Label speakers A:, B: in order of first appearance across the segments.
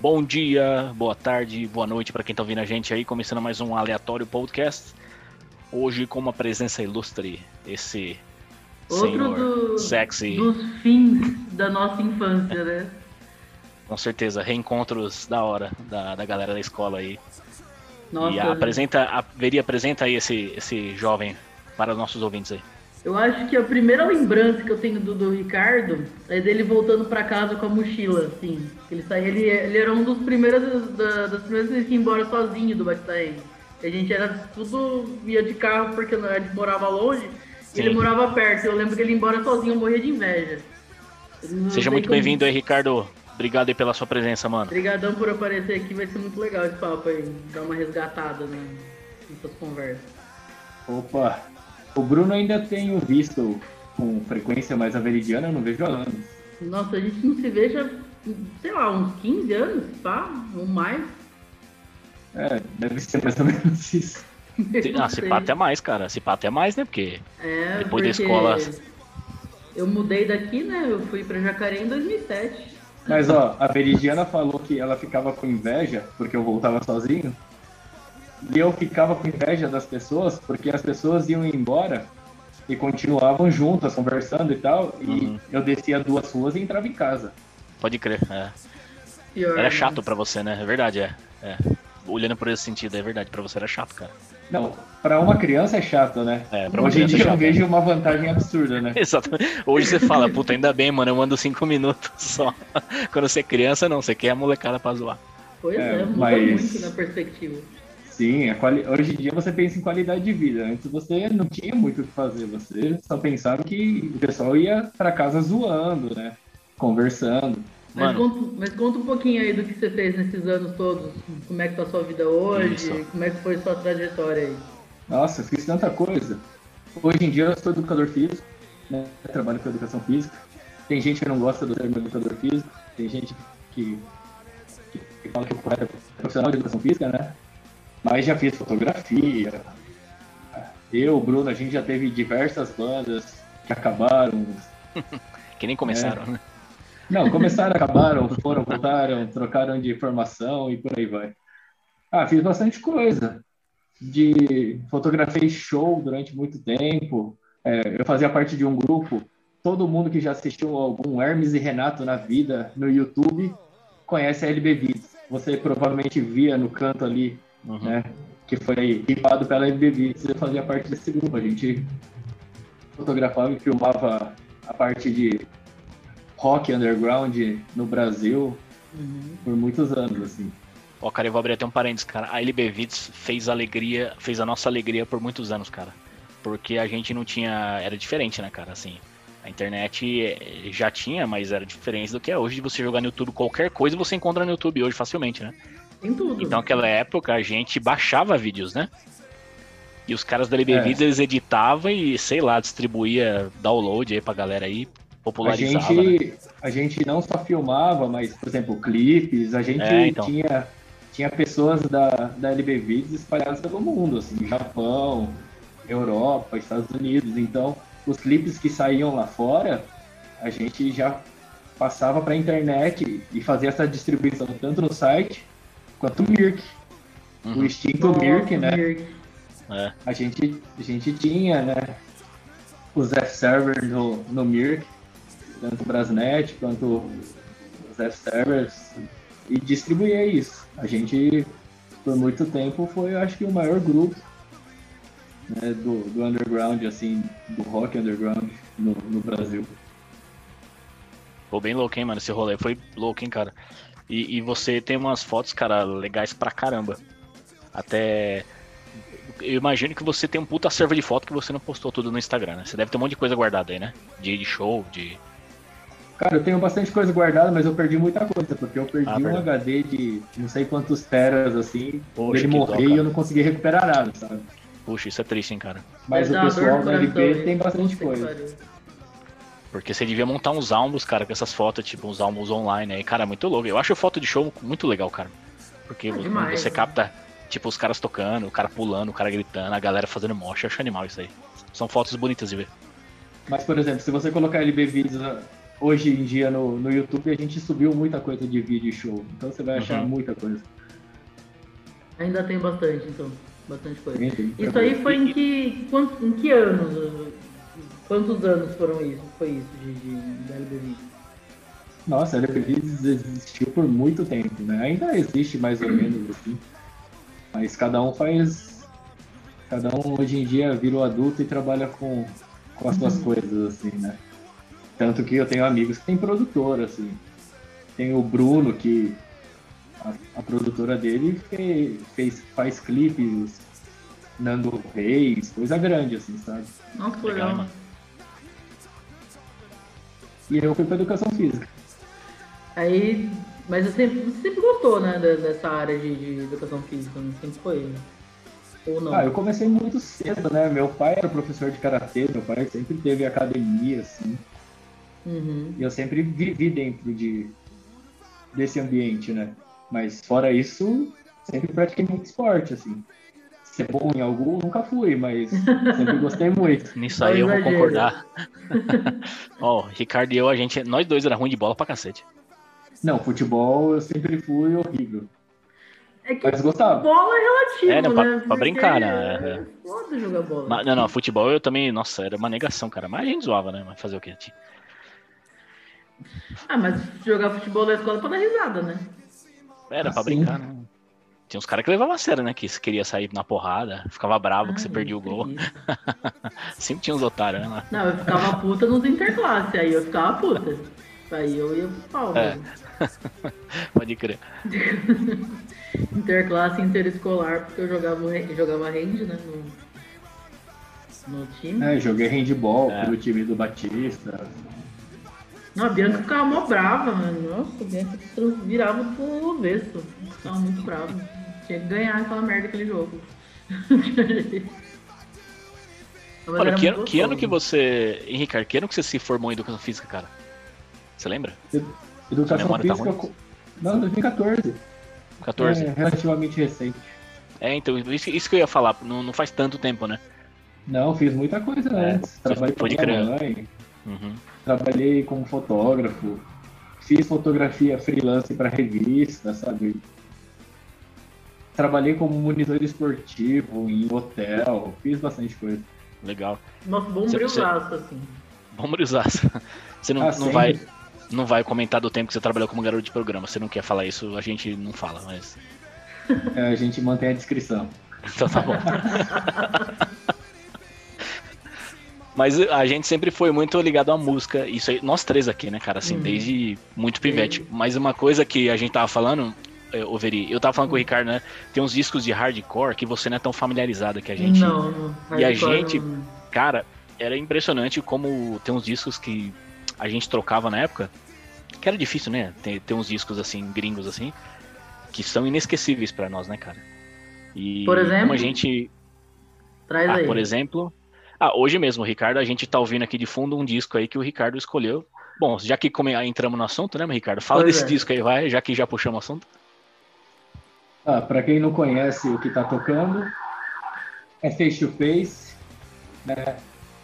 A: Bom dia, boa tarde, boa noite para quem tá ouvindo a gente aí, começando mais um aleatório podcast. Hoje com uma presença ilustre, esse
B: Outro
A: senhor
B: do-
A: sexy,
B: dos fins da nossa infância, né?
A: com certeza, reencontros da hora da, da galera da escola aí.
B: Nossa,
A: e apresenta, a, Veri, apresenta aí esse, esse jovem para os nossos ouvintes aí.
B: Eu acho que a primeira lembrança que eu tenho do, do Ricardo é dele voltando pra casa com a mochila, assim. Ele, saía, ele, ele era um dos primeiros, da- das primeiras vezes que ia embora sozinho do Batistaém. A gente era tudo, ia de carro porque a gente morava longe e
A: Sim.
B: ele morava perto. Eu lembro que ele ia embora sozinho, eu morria de inveja.
A: Seja muito
B: como-
A: bem-vindo aí, Ricardo. Obrigado aí pela sua presença, mano.
B: Obrigadão por aparecer aqui, vai ser muito legal esse papo aí, dar uma resgatada né, nessas conversas.
C: Opa, o Bruno ainda tenho visto com frequência, mas a Veridiana eu não vejo há anos.
B: Nossa, a gente não se vê já, sei lá, uns 15 anos, pá, ou mais.
C: É, deve ser mais ou menos isso.
A: Ah, se pá até mais, cara. Se pá até mais, né? Porque
B: É,
A: depois da
B: porque
A: escola-
B: Eu mudei daqui, né? Eu fui pra Jacaré em 2007.
C: Mas ó, a Veridiana falou que ela ficava com inveja porque eu voltava sozinho. E eu ficava com inveja das pessoas porque as pessoas iam embora e continuavam juntas, conversando e tal. E
A: Uhum.
C: eu descia duas ruas e entrava em casa.
A: pode crer. É. Era
B: né?
A: chato pra você, né? É verdade, é. é. Olhando por esse sentido, é verdade. Pra você era chato, cara.
C: Não, pra uma criança é chato, né?
A: É, pra uma
C: Hoje em
A: criança é
C: dia eu
A: chato,
C: vejo uma vantagem absurda, né?
A: Exatamente. Hoje você fala, puta, ainda bem, mano, eu ando cinco minutos só. Quando você é criança, não, você quer a molecada pra zoar.
B: Pois é,
C: É,
B: muda
C: mas-
B: muito na perspectiva.
C: Sim, a quali... hoje em dia você pensa em qualidade de vida. Antes você não tinha muito o que fazer, você só pensava que o pessoal ia pra casa zoando, né? Conversando.
B: Mas
A: Mano.
B: conta, mas conta um pouquinho aí do que você fez nesses anos todos. Como é que tá a sua vida hoje?
A: Isso.
B: Como é que foi sua trajetória aí?
C: Nossa, fiz tanta coisa. Hoje em dia eu sou educador físico, né? Trabalho com educação física. Tem gente que não gosta do termo educador físico, tem gente que, que, que fala que é profissional de educação física, né? Mas já fiz fotografia. Eu, Bruno, a gente já teve diversas bandas que acabaram,
A: Que nem começaram, né?
C: Não, começaram, acabaram, foram, voltaram, trocaram de formação e por aí vai. Ah, fiz bastante coisa. De fotografei show durante muito tempo. É, eu fazia parte de um grupo. Todo mundo que já assistiu algum Hermes e Renato na vida no YouTube conhece a LB. Você provavelmente via no canto ali,
A: Uhum.
C: né? Que foi ripado pela LB Vids. Eu fazia parte desse grupo. A gente fotografava e filmava a parte de rock underground no Brasil
B: Uhum.
C: por muitos anos, assim.
A: Ó, cara, eu vou abrir até um parênteses, cara. A LB Vids fez alegria, fez a nossa alegria por muitos anos, cara. Porque a gente não tinha. Era diferente, né, cara? Assim. A internet eh, já tinha, mas era diferente do que é hoje de você jogar no YouTube qualquer coisa você encontra no YouTube hoje facilmente, né?
B: Tem tudo.
A: Então naquela época a gente baixava vídeos, né? E os caras da LB
C: É.
A: Eles editavam e, sei lá, distribuía download aí pra galera aí,
C: A
A: popularizava, né?
C: gente, a gente não só filmava, mas, por exemplo, clipes, a gente
A: É, então.
C: tinha, tinha pessoas da, da LB espalhadas pelo mundo, assim, Japão, Europa, Estados Unidos. Então, os clipes que saíam lá fora, a gente já passava para a internet e fazia essa distribuição tanto no site quanto no Mirk. O
A: Uhum.
C: extinto
B: Nossa,
C: Mirk, né?
B: Mirk.
A: É.
C: a gente, a gente tinha, né, os F-Servers no, no Mirk, tanto o Brasnet quanto os F-Servers, e distribuía isso. A gente, por muito tempo, foi, acho que, o maior grupo né, do, do underground, assim, do rock underground no, no Brasil.
A: Ficou bem louco, hein, mano? Esse rolê foi louco, hein, cara. E, e você tem umas fotos, cara, legais pra caramba. Até. Eu imagino que você tem um puta server de foto que você não postou tudo no Instagram, né? Você deve ter um monte de coisa guardada aí, né? De, de show, de.
C: Cara, eu tenho bastante coisa guardada, mas eu perdi muita coisa, porque eu perdi
A: Ah,
C: um. HD de não sei quantos teras, assim,
A: Poxa,
C: ele morrer e eu não consegui recuperar nada, sabe?
A: Puxa, isso é triste, hein, cara.
C: Mas
B: Deve
C: o
B: dor
C: pessoal LB
B: hein?
C: tem bastante coisa.
A: Porque você devia montar uns álbuns, cara, com essas fotos, tipo, uns álbuns online aí. Cara, é muito louco. Eu acho foto de show muito legal, cara. Porque vo-
B: demais,
A: você
B: né?
A: capta, tipo, os caras tocando, o cara pulando, o cara gritando, a galera fazendo mocha. Eu acho animal isso aí. São fotos bonitas de ver.
C: Mas, por exemplo, se você colocar LB Vídeos ah, hoje em dia no, no YouTube a gente subiu muita coisa de vídeo show. Então você vai achar
A: Uhum.
C: muita coisa.
B: Ainda tem bastante, então. Bastante coisa.
C: Tem, tem.
B: Isso aí foi em que. em que anos? Quantos anos foram isso? Foi isso de, de, da LBV?
C: Nossa, a LPVs existiu por muito tempo, né? Ainda existe mais ou menos assim. Mas cada um faz. Cada um hoje em dia virou adulto e trabalha com, com as suas coisas, assim, né? Tanto que eu tenho amigos que têm produtora, assim. Tem o Bruno, que a, a produtora dele fez, fez, faz clipes, Nando Reis, coisa grande, assim, sabe?
B: Nossa, que
A: Legal, mano.
C: E eu fui pra educação física.
B: Aí. Mas você sempre, você sempre gostou, né, dessa área de, de educação física, não sempre foi? né? Ou não?
C: Ah, eu comecei muito cedo, né? Meu pai era professor de karatê, meu pai sempre teve academia, assim.
B: Uhum.
C: E eu sempre vivi dentro de desse ambiente, né? Mas fora isso, sempre pratiquei muito esporte, assim. Ser bom em algum, nunca fui, mas sempre gostei muito.
A: Nisso aí eu vou concordar. Ó, Ricardo e eu, a gente, nós dois era ruim de bola pra cacete.
C: Não, futebol eu sempre fui horrível.
B: É que
C: Mas gostava.
B: bola é relativo,
A: É, né, pra-
B: né?
A: pra brincar, né?
B: É foda jogar bola.
A: Mas, não, não, futebol eu também, nossa, era uma negação, cara. Mas a gente zoava, né? Mas fazer o quê?
B: Ah, mas jogar futebol na escola é pra dar risada, né?
A: Era pra
C: Assim.
A: brincar, né? Tinha uns caras que levavam a sério, né? Que queria sair na porrada, ficava bravo que você
B: Ah,
A: perdia o gol. Sempre tinha uns otários, né? lá.
B: Não, eu ficava puta nos interclasse, aí eu ficava puta. Aí eu ia pro pau.
A: É.
B: mesmo.
A: Pode crer.
B: Interclasse interescolar, porque eu jogava, jogava hand, né? No, no time.
C: É, joguei handball
A: É.
C: pelo time do Batista.
B: Não, a Bianca ficava mó brava, mano. Nossa, a Bianca virava pro avesso. Ficava muito brava. Tinha que ganhar aquela merda aquele jogo.
A: Olha, que, ano- que ano que você. Henrique, que ano que você se formou em educação física, cara? Você lembra?
C: Educação
A: tá
C: física. co- Não, 2014.
A: 14?
C: É relativamente recente.
A: É, então, isso, isso que eu ia falar, não, não faz tanto tempo, né?
C: Não, fiz muita coisa
A: É,
C: antes. Trabalhei com minha mãe,
A: Uhum.
C: trabalhei como fotógrafo, fiz fotografia freelance para revista, sabe? Trabalhei como monitor esportivo em hotel, fiz bastante coisa.
A: Legal.
B: Nossa, bom
A: Você-
B: brilhaço, assim.
A: Vamos usar. Você não,
C: Ah,
A: não, vai, não vai comentar do tempo que você trabalhou como garoto de programa. Você não quer falar isso, a gente não fala, mas.
C: É, a gente mantém a descrição.
A: Então tá bom. Mas a gente sempre foi muito ligado à música. Isso aí, nós três aqui, né, cara? Assim,
B: Uhum.
A: desde muito pivete. Mas uma coisa que a gente tava falando, é, ô Veri, eu tava falando com o Ricardo, né? Tem uns discos de hardcore que você não é tão familiarizado que a gente.
B: Não, não.
A: E a gente-
B: não-
A: Cara, era impressionante como tem uns discos que a gente trocava na época. Que era difícil, né? Ter, ter uns discos assim, gringos assim, que são inesquecíveis pra nós, né, cara? E
B: Por exemplo?
A: como a gente.
B: Traz
A: Ah,
B: aí.
A: por exemplo. Ah, hoje mesmo, Ricardo, a gente tá ouvindo aqui de fundo um disco aí que o Ricardo escolheu. Bom, já que come- entramos no assunto, né, Ricardo? Fala
B: Pois
A: desse
B: é.
A: disco aí, vai, já que já puxamos o assunto.
C: Ah, para quem não conhece o que está tocando, é Face to Face, né?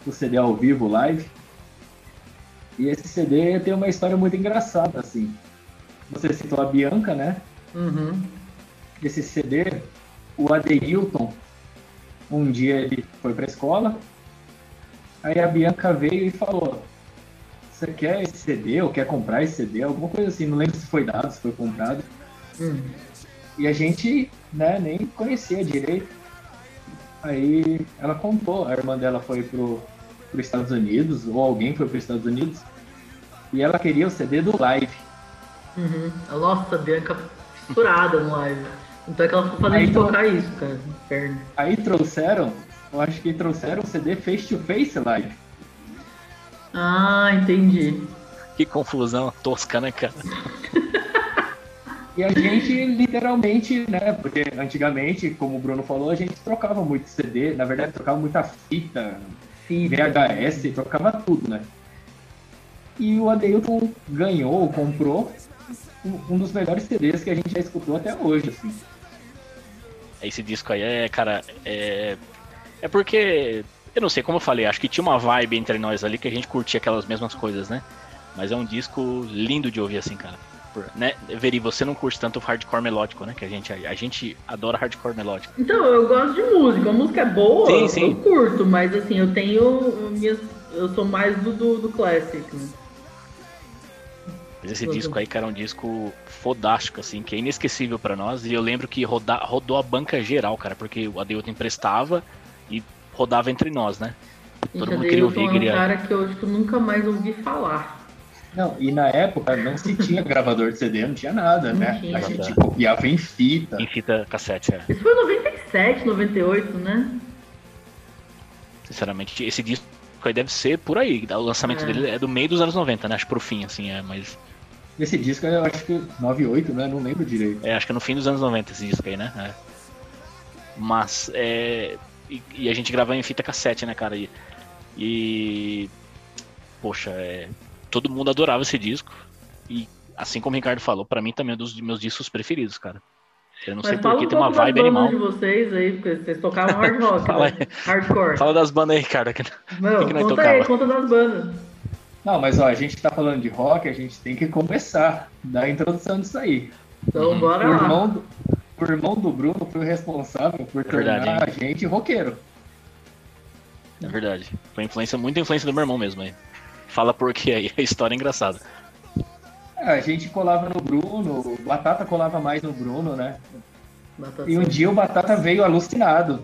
C: O CD ao vivo, live. E esse CD tem uma história muito engraçada, assim. Você citou a Bianca, né?
B: Uhum.
C: Esse CD, o Adeilton, um dia ele foi para a escola, aí a Bianca veio e falou: Você quer esse CD ou quer comprar esse CD? Alguma coisa assim, não lembro se foi dado, se foi comprado.
B: Hum.
C: E a gente, né, nem conhecia direito. Aí ela contou, a irmã dela foi pro, pro Estados Unidos, ou alguém foi pro Estados Unidos, e ela queria o CD do live.
B: Uhum. Nossa, a Bianca fissurada no live. Então é que ela ficou fazendo
C: Aí,
B: de
C: então-
B: tocar isso, cara. Inferno.
C: Aí trouxeram, eu acho que trouxeram o CD Face to Face Live.
B: Ah, entendi.
A: Que confusão tosca, né, cara?
C: E a gente literalmente, né, porque antigamente, como o Bruno falou, a gente trocava muito CD, na verdade trocava muita fita. VHS, trocava tudo, né? E o Adeilton ganhou, comprou um um dos melhores CDs que a gente já escutou até hoje, assim.
A: Esse disco aí é, cara, é. É porque. Eu não sei, como eu falei, acho que tinha uma vibe entre nós ali que a gente curtia aquelas mesmas coisas, né? Mas é um disco lindo de ouvir assim, cara. Por, né? Veri, você não curte tanto hardcore melódico, né? Que a gente, a, a gente adora hardcore melódico.
B: Então, eu gosto de música. A música é boa,
A: Sim, sim.
B: eu curto, mas assim, eu tenho minhas. Eu sou mais do, do, do classic, né?
A: Mas esse disco aí, cara, é um disco fodástico, assim, que é inesquecível pra nós. E eu lembro que roda, rodou a banca geral, cara, porque o Adeilton emprestava e rodava entre nós, né?
B: Gente,
A: Todo
B: a
A: mundo queria ouvir,
B: é um
A: queria-
B: cara que eu acho que eu nunca mais ouvi falar.
C: Não, e na época não se tinha gravador de CD, não tinha nada,
B: Não
C: né?
B: tinha.
C: A gente copiava em fita.
A: Em fita cassete, é.
B: Isso foi em 97, 98, né?
A: Sinceramente, esse disco aí deve ser por aí. O lançamento
B: É.
A: dele é do meio dos anos 90, né? Acho pro fim, assim, é, mas.
C: Esse disco eu acho que 98, né? Não lembro direito.
A: É, acho que é no fim dos anos 90 esse disco aí, né? É. Mas, é. E, e a gente gravava em fita cassete, né, cara? E. e- poxa, é. Todo mundo adorava esse disco. E, assim como o Ricardo falou, pra mim também é um dos meus discos preferidos, cara. Eu não sei
B: Mas fala
A: porquê,
B: um
A: tem uma vibe
B: bandas
A: animal.
B: de vocês aí, porque vocês tocavam hard rock,
A: Fala
B: né? Hardcore.
A: Fala das bandas aí, Ricardo. que-
B: Meu,
A: que que
B: conta aí,
A: tocava?
B: conta das bandas.
C: Não, mas ó, a gente tá falando de rock, a gente tem que começar, dar a introdução disso aí.
B: Então
A: Uhum.
B: bora
C: O
B: lá.
C: irmão, do, o irmão do Bruno foi o responsável por
A: É verdade,
C: tornar a gente roqueiro.
A: É verdade. Foi influência, muita influência do meu irmão mesmo aí. Fala por quê aí, a história é engraçada.
C: É, a gente colava no Bruno, o Batata colava mais no Bruno, né?
B: Batata.
C: E um dia o Batata veio alucinado.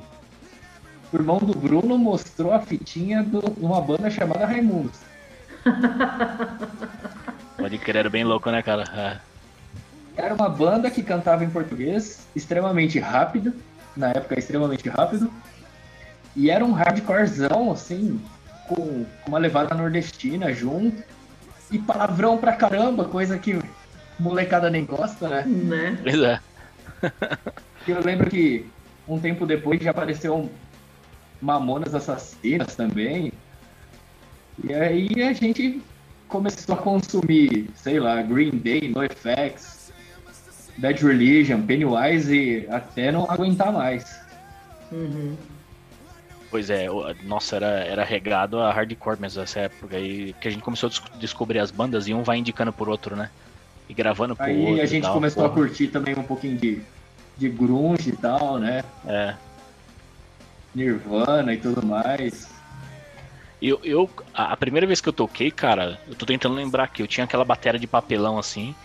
C: O irmão do Bruno mostrou a fitinha de uma banda chamada Raimundos.
A: Pode crer, era bem louco, né, cara? É.
C: Era uma banda que cantava em português, extremamente rápido, na época extremamente rápido, e era um hardcorezão, assim, com, com uma levada nordestina junto, e palavrão pra caramba, coisa que molecada nem gosta, né?
B: Né?
A: Pois é.
C: Eu lembro que um tempo depois já apareceu Mamonas Assassinas também, e aí a gente começou a consumir, sei lá, Green Day, NoFX, Bad Religion, Pennywise e até não aguentar mais.
B: Uhum.
A: Pois é, nossa, era, era regado a hardcore mesmo essa época aí, que a gente começou a des- descobrir as bandas e um vai indicando por outro, né? E gravando pro
C: Aí
A: outro.
C: a
A: e
C: gente
A: tal,
C: começou a
A: porra.
C: curtir também um pouquinho de, de grunge e tal, né?
A: É.
C: Nirvana e tudo mais.
A: Eu, eu, a a primeira vez que eu toquei, cara, eu tô tentando lembrar aqui, eu tinha aquela bateria de papelão assim.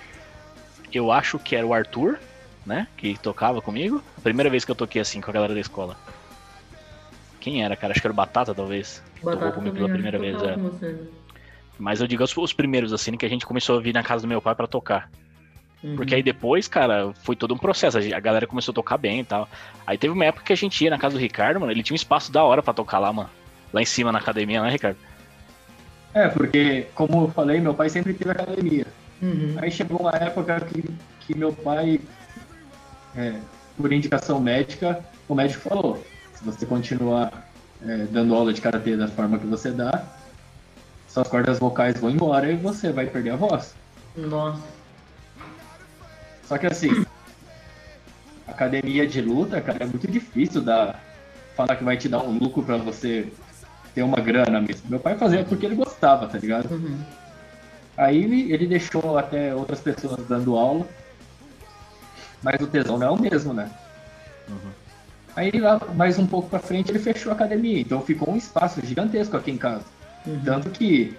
A: Eu acho que era o Arthur, né? Que tocava comigo. A primeira vez que eu toquei assim com a galera da escola. Quem era, cara? Acho que era o Batata, talvez. Que tocou
B: Batata
A: comigo pela primeira vez, é. Mas eu digo os, os primeiros, assim, que a gente começou a vir na casa do meu pai pra tocar.
B: Uhum.
A: Porque aí depois, cara, foi todo um processo. A galera começou a tocar bem e tal. Aí teve uma época que a gente ia na casa do Ricardo, mano. Ele tinha um espaço da hora pra tocar lá, mano. Lá em cima na academia, né, Ricardo?
C: É, porque, como eu falei, meu pai sempre teve academia.
B: Uhum.
C: Aí chegou uma época que, que meu pai, é, por indicação médica, o médico falou: se você continuar é, dando aula de karatê da forma que você dá, suas cordas vocais vão embora e você vai perder a voz.
B: Nossa.
C: Só que assim, academia de luta, cara, é muito difícil dar, falar que vai te dar um lucro pra você ter uma grana mesmo. Meu pai fazia porque ele gostava, tá ligado?
B: Uhum.
C: Aí ele, ele deixou até outras pessoas dando aula, mas o tesão não é o mesmo, né?
A: Uhum.
C: Aí lá, mais um pouco pra frente, ele fechou a academia, então ficou um espaço gigantesco aqui em casa.
B: Uhum.
C: Tanto que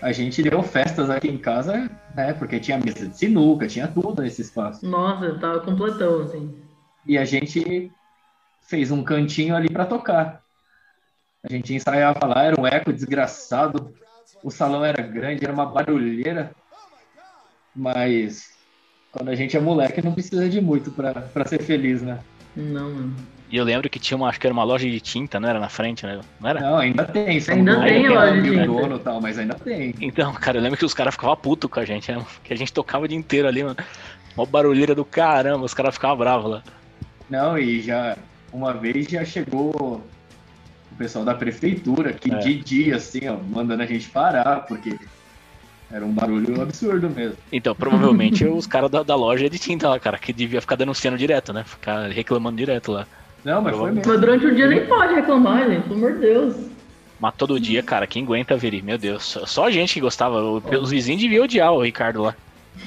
C: a gente deu festas aqui em casa, né? Porque tinha mesa de sinuca, tinha tudo nesse espaço.
B: Nossa, tava completão, assim.
C: E a gente fez um cantinho ali pra tocar. A gente ensaiava lá, era um eco desgraçado. O salão era grande, era uma barulheira. Mas quando a gente é moleque, não precisa de muito pra ser feliz, né?
B: Não, mano.
A: E eu lembro que tinha uma, acho que era uma loja de tinta, não era na frente, né? Não era?
C: Não, ainda tem. só
B: Ainda
C: não
B: tem
C: é
B: loja de
C: mil
B: tinta.
C: dono e tal, mas ainda tem.
A: Então, cara, eu lembro que os caras ficavam putos com a gente, né? Que a gente tocava o dia inteiro ali, mano. Uma barulheira do caramba, os caras ficavam bravos lá.
C: Não, e já uma vez já chegou o pessoal da prefeitura que
A: É.
C: de dia, assim, ó, mandando a gente parar, porque era um barulho absurdo mesmo.
A: Então, provavelmente os caras da, da loja de tinta lá, cara, que devia ficar denunciando direto, né? Ficar reclamando direto lá.
C: Não, mas foi mesmo.
B: Mas durante o dia nem pode reclamar, gente, pelo amor de Deus.
A: Mas todo dia, cara, quem aguenta ver? Meu Deus, só- a gente que gostava. Os vizinhos deviam odiar o Ricardo lá.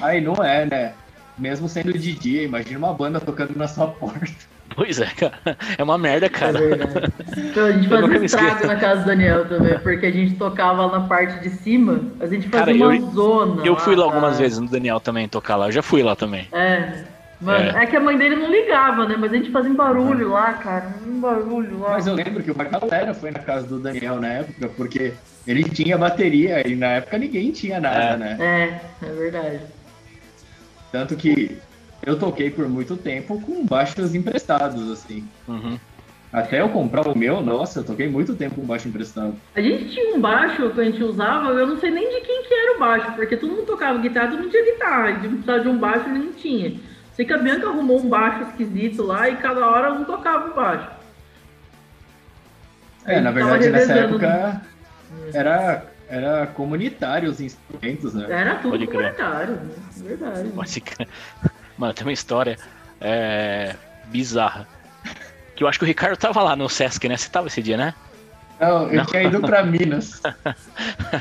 C: Aí não é, né? Mesmo sendo de dia, imagina uma banda tocando na sua porta.
A: Pois é, cara. É uma merda,
B: É
A: cara.
B: verdade. Então, a gente fazia estrago na casa do Daniel também, porque a gente tocava lá na parte de cima, a gente fazia
A: Cara,
B: uma
A: eu-
B: zona.
A: Eu fui lá algumas
B: cara.
A: vezes no Daniel também tocar lá. Eu já fui lá também.
B: É. Mano, é. que a mãe dele não ligava, né? Mas a gente fazia um barulho lá, cara. Um barulho lá.
C: Mas eu lembro que uma galera foi na casa do Daniel na época, porque ele tinha bateria e na época ninguém tinha nada,
A: É.
C: né?
B: É, é verdade.
C: Tanto que eu toquei por muito tempo com baixos emprestados, assim.
A: Uhum.
C: Até eu comprar o meu, nossa, eu toquei muito tempo com baixo emprestado.
B: A gente tinha um baixo que a gente usava, eu não sei nem de quem que era o baixo, porque todo mundo tocava guitarra, todo mundo tinha guitarra. A gente precisava de um baixo e não tinha. Sei que a Bianca arrumou um baixo esquisito lá e cada hora um tocava o baixo.
C: É, na verdade, nessa época era, era comunitário os instrumentos, né?
B: Era tudo
A: Pode
B: comunitário, né? Verdade.
A: Pode crer. Mano, tem uma história é, bizarra. Que eu acho que o Ricardo tava lá no Sesc, né? Você tava esse dia, né?
C: Não, eu
A: Não.
C: tinha ido pra Minas.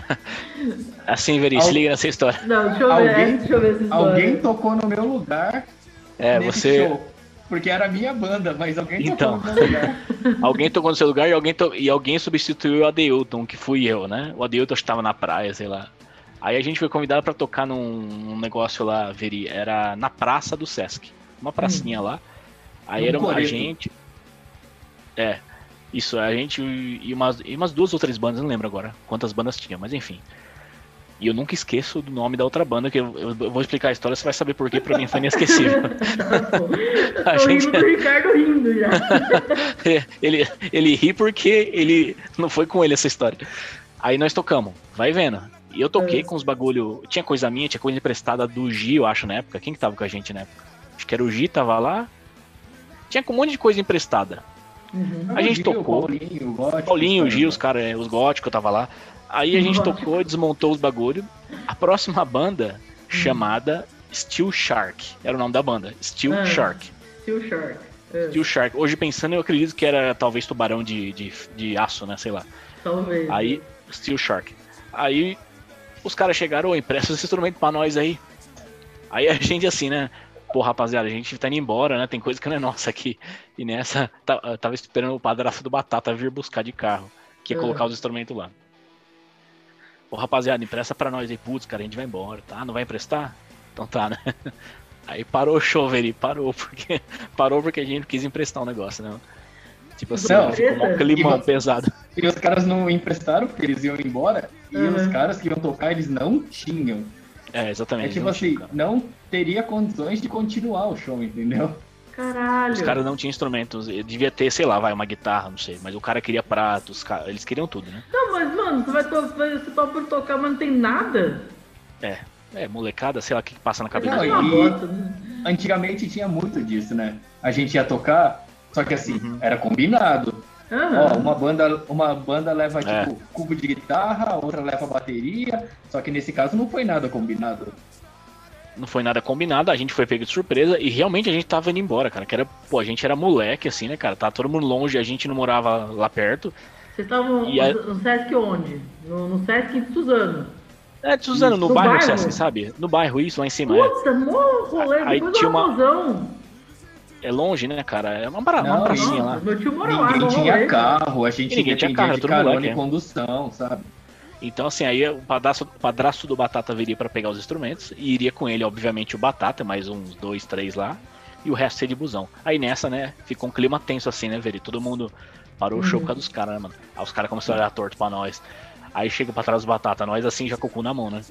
A: Assim, Veri, se liga nessa história.
B: Não, deixa eu ver,
C: Alguém-
B: deixa eu ver essa história.
C: Alguém tocou no meu lugar
A: É,
C: nesse
A: você.
C: show. Porque era a minha banda, mas alguém
A: Então.
C: tocou no meu lugar.
A: Alguém tocou no seu lugar e alguém, to- e alguém substituiu o Adeilton, que fui eu, né? O Adeilton estava na praia, sei lá. Aí a gente foi convidado pra tocar num, negócio lá, Veri, era na praça do Sesc. Uma pracinha lá. Aí
C: Num
A: era uma, gente. É. Isso, a gente e umas, e umas duas ou três bandas, não lembro agora quantas bandas tinha, mas enfim. E eu nunca esqueço do nome da outra banda, que eu, eu- eu vou explicar a história, você vai saber por que pra mim foi inesquecível.
B: Tô
A: A gente-
B: rindo do Ricardo rindo já.
A: ele, ele ri porque ele não foi com ele essa história. Aí nós tocamos, vai vendo. E eu toquei
B: É.
A: com os bagulho. Tinha coisa minha, tinha coisa emprestada do Gi, eu acho, na época. Quem que tava com a gente na época? Acho que era o Gi, tava lá. Tinha com um monte de coisa emprestada.
B: Uhum.
A: A gente
C: Gil,
A: tocou.
C: O Paulinho, o Gótico,
A: Paulinho, o
C: os
A: Gi, os caras, os góticos tava lá. Aí a gente tocou, desmontou os bagulho. A próxima banda, chamada Steel Shark, era o nome da banda. Steel
B: Ah.
A: Shark.
B: Steel Shark. É,
A: Steel Shark. Hoje pensando, eu acredito que era talvez tubarão de, de, de aço, né? Sei lá.
B: talvez.
A: Aí, Steel Shark. Aí, os caras chegaram, ô, empresta esse instrumento pra nós aí. Aí a gente assim, né? Pô, rapaziada, a gente tá indo embora, né? Tem coisa que não é nossa aqui. E nessa, tava esperando o padrasto do Batata vir buscar de carro, que ia
B: É.
A: colocar os instrumentos lá. Pô, rapaziada, empresta pra nós aí. Putz, cara, a gente vai embora, tá? Não vai emprestar? Então tá, né? Aí parou o show, Veri, parou, porque parou porque a gente quis emprestar um negócio, né? Tipo assim,
C: Não,
A: ficou um climão
C: e-
A: pesado.
C: E os caras não emprestaram porque eles iam embora. E
B: Uhum.
C: os caras que iam tocar, eles não tinham.
A: É, exatamente.
C: É tipo
A: não
C: assim,
A: tinha,
C: não teria condições de continuar o show, entendeu?
B: Caralho.
A: Os caras não tinham instrumentos. Ele Devia ter, sei lá, vai, uma guitarra, não sei. Mas o cara queria pratos, eles queriam tudo, né?
B: Não, mas, mano, você vai você topa por tocar, mas não tem nada.
A: É. É, molecada, sei lá o que passa na cabeça
C: Não, e-
B: né?
C: Antigamente tinha muito disso, né? A gente ia tocar, só que assim,
A: Uhum.
C: era combinado.
B: Aham.
C: Ó, uma banda, uma banda leva
A: É.
C: tipo cubo de guitarra, outra leva bateria, só que nesse caso não foi nada combinado.
A: Não foi nada combinado, a gente foi pego de surpresa e realmente a gente tava indo embora, cara. Que era, pô, a gente era moleque, assim, né, cara? Tava todo mundo longe, a gente não morava lá perto.
B: Vocês estavam
A: E a-
B: no Sesc onde? No, no Sesc de Suzano.
A: É, de Suzano, no,
B: No
A: bairro,
B: bairro?
A: Sesc, sabe? No bairro, isso, lá em cima. É,
B: Puta, mó rolê,
A: Aí tinha
B: do
A: uma-
B: Ramosão.
A: é longe, né, cara? É uma, uma
C: Não,
A: pracinha lá.
B: Meu tio mora lá,
C: Ninguém
B: no
C: tinha
B: rolê.
C: carro, a gente
A: ninguém tinha carro,
C: de
A: todo
C: carona
A: moleque,
C: e
A: é.
C: condução, sabe?
A: Então, assim, aí o padrasto, o padrasto do Batata viria pra pegar os instrumentos e iria com ele, obviamente, o Batata, mais uns dois, três lá, e o resto ser de busão. Aí nessa, né, ficou um clima tenso assim, né, Veri? Todo mundo parou o show
B: Uhum.
A: por causa dos caras, né, mano? Aí os caras começaram a olhar torto pra nós. Aí chega pra trás do Batata, nós assim, já com o cu na mão, né?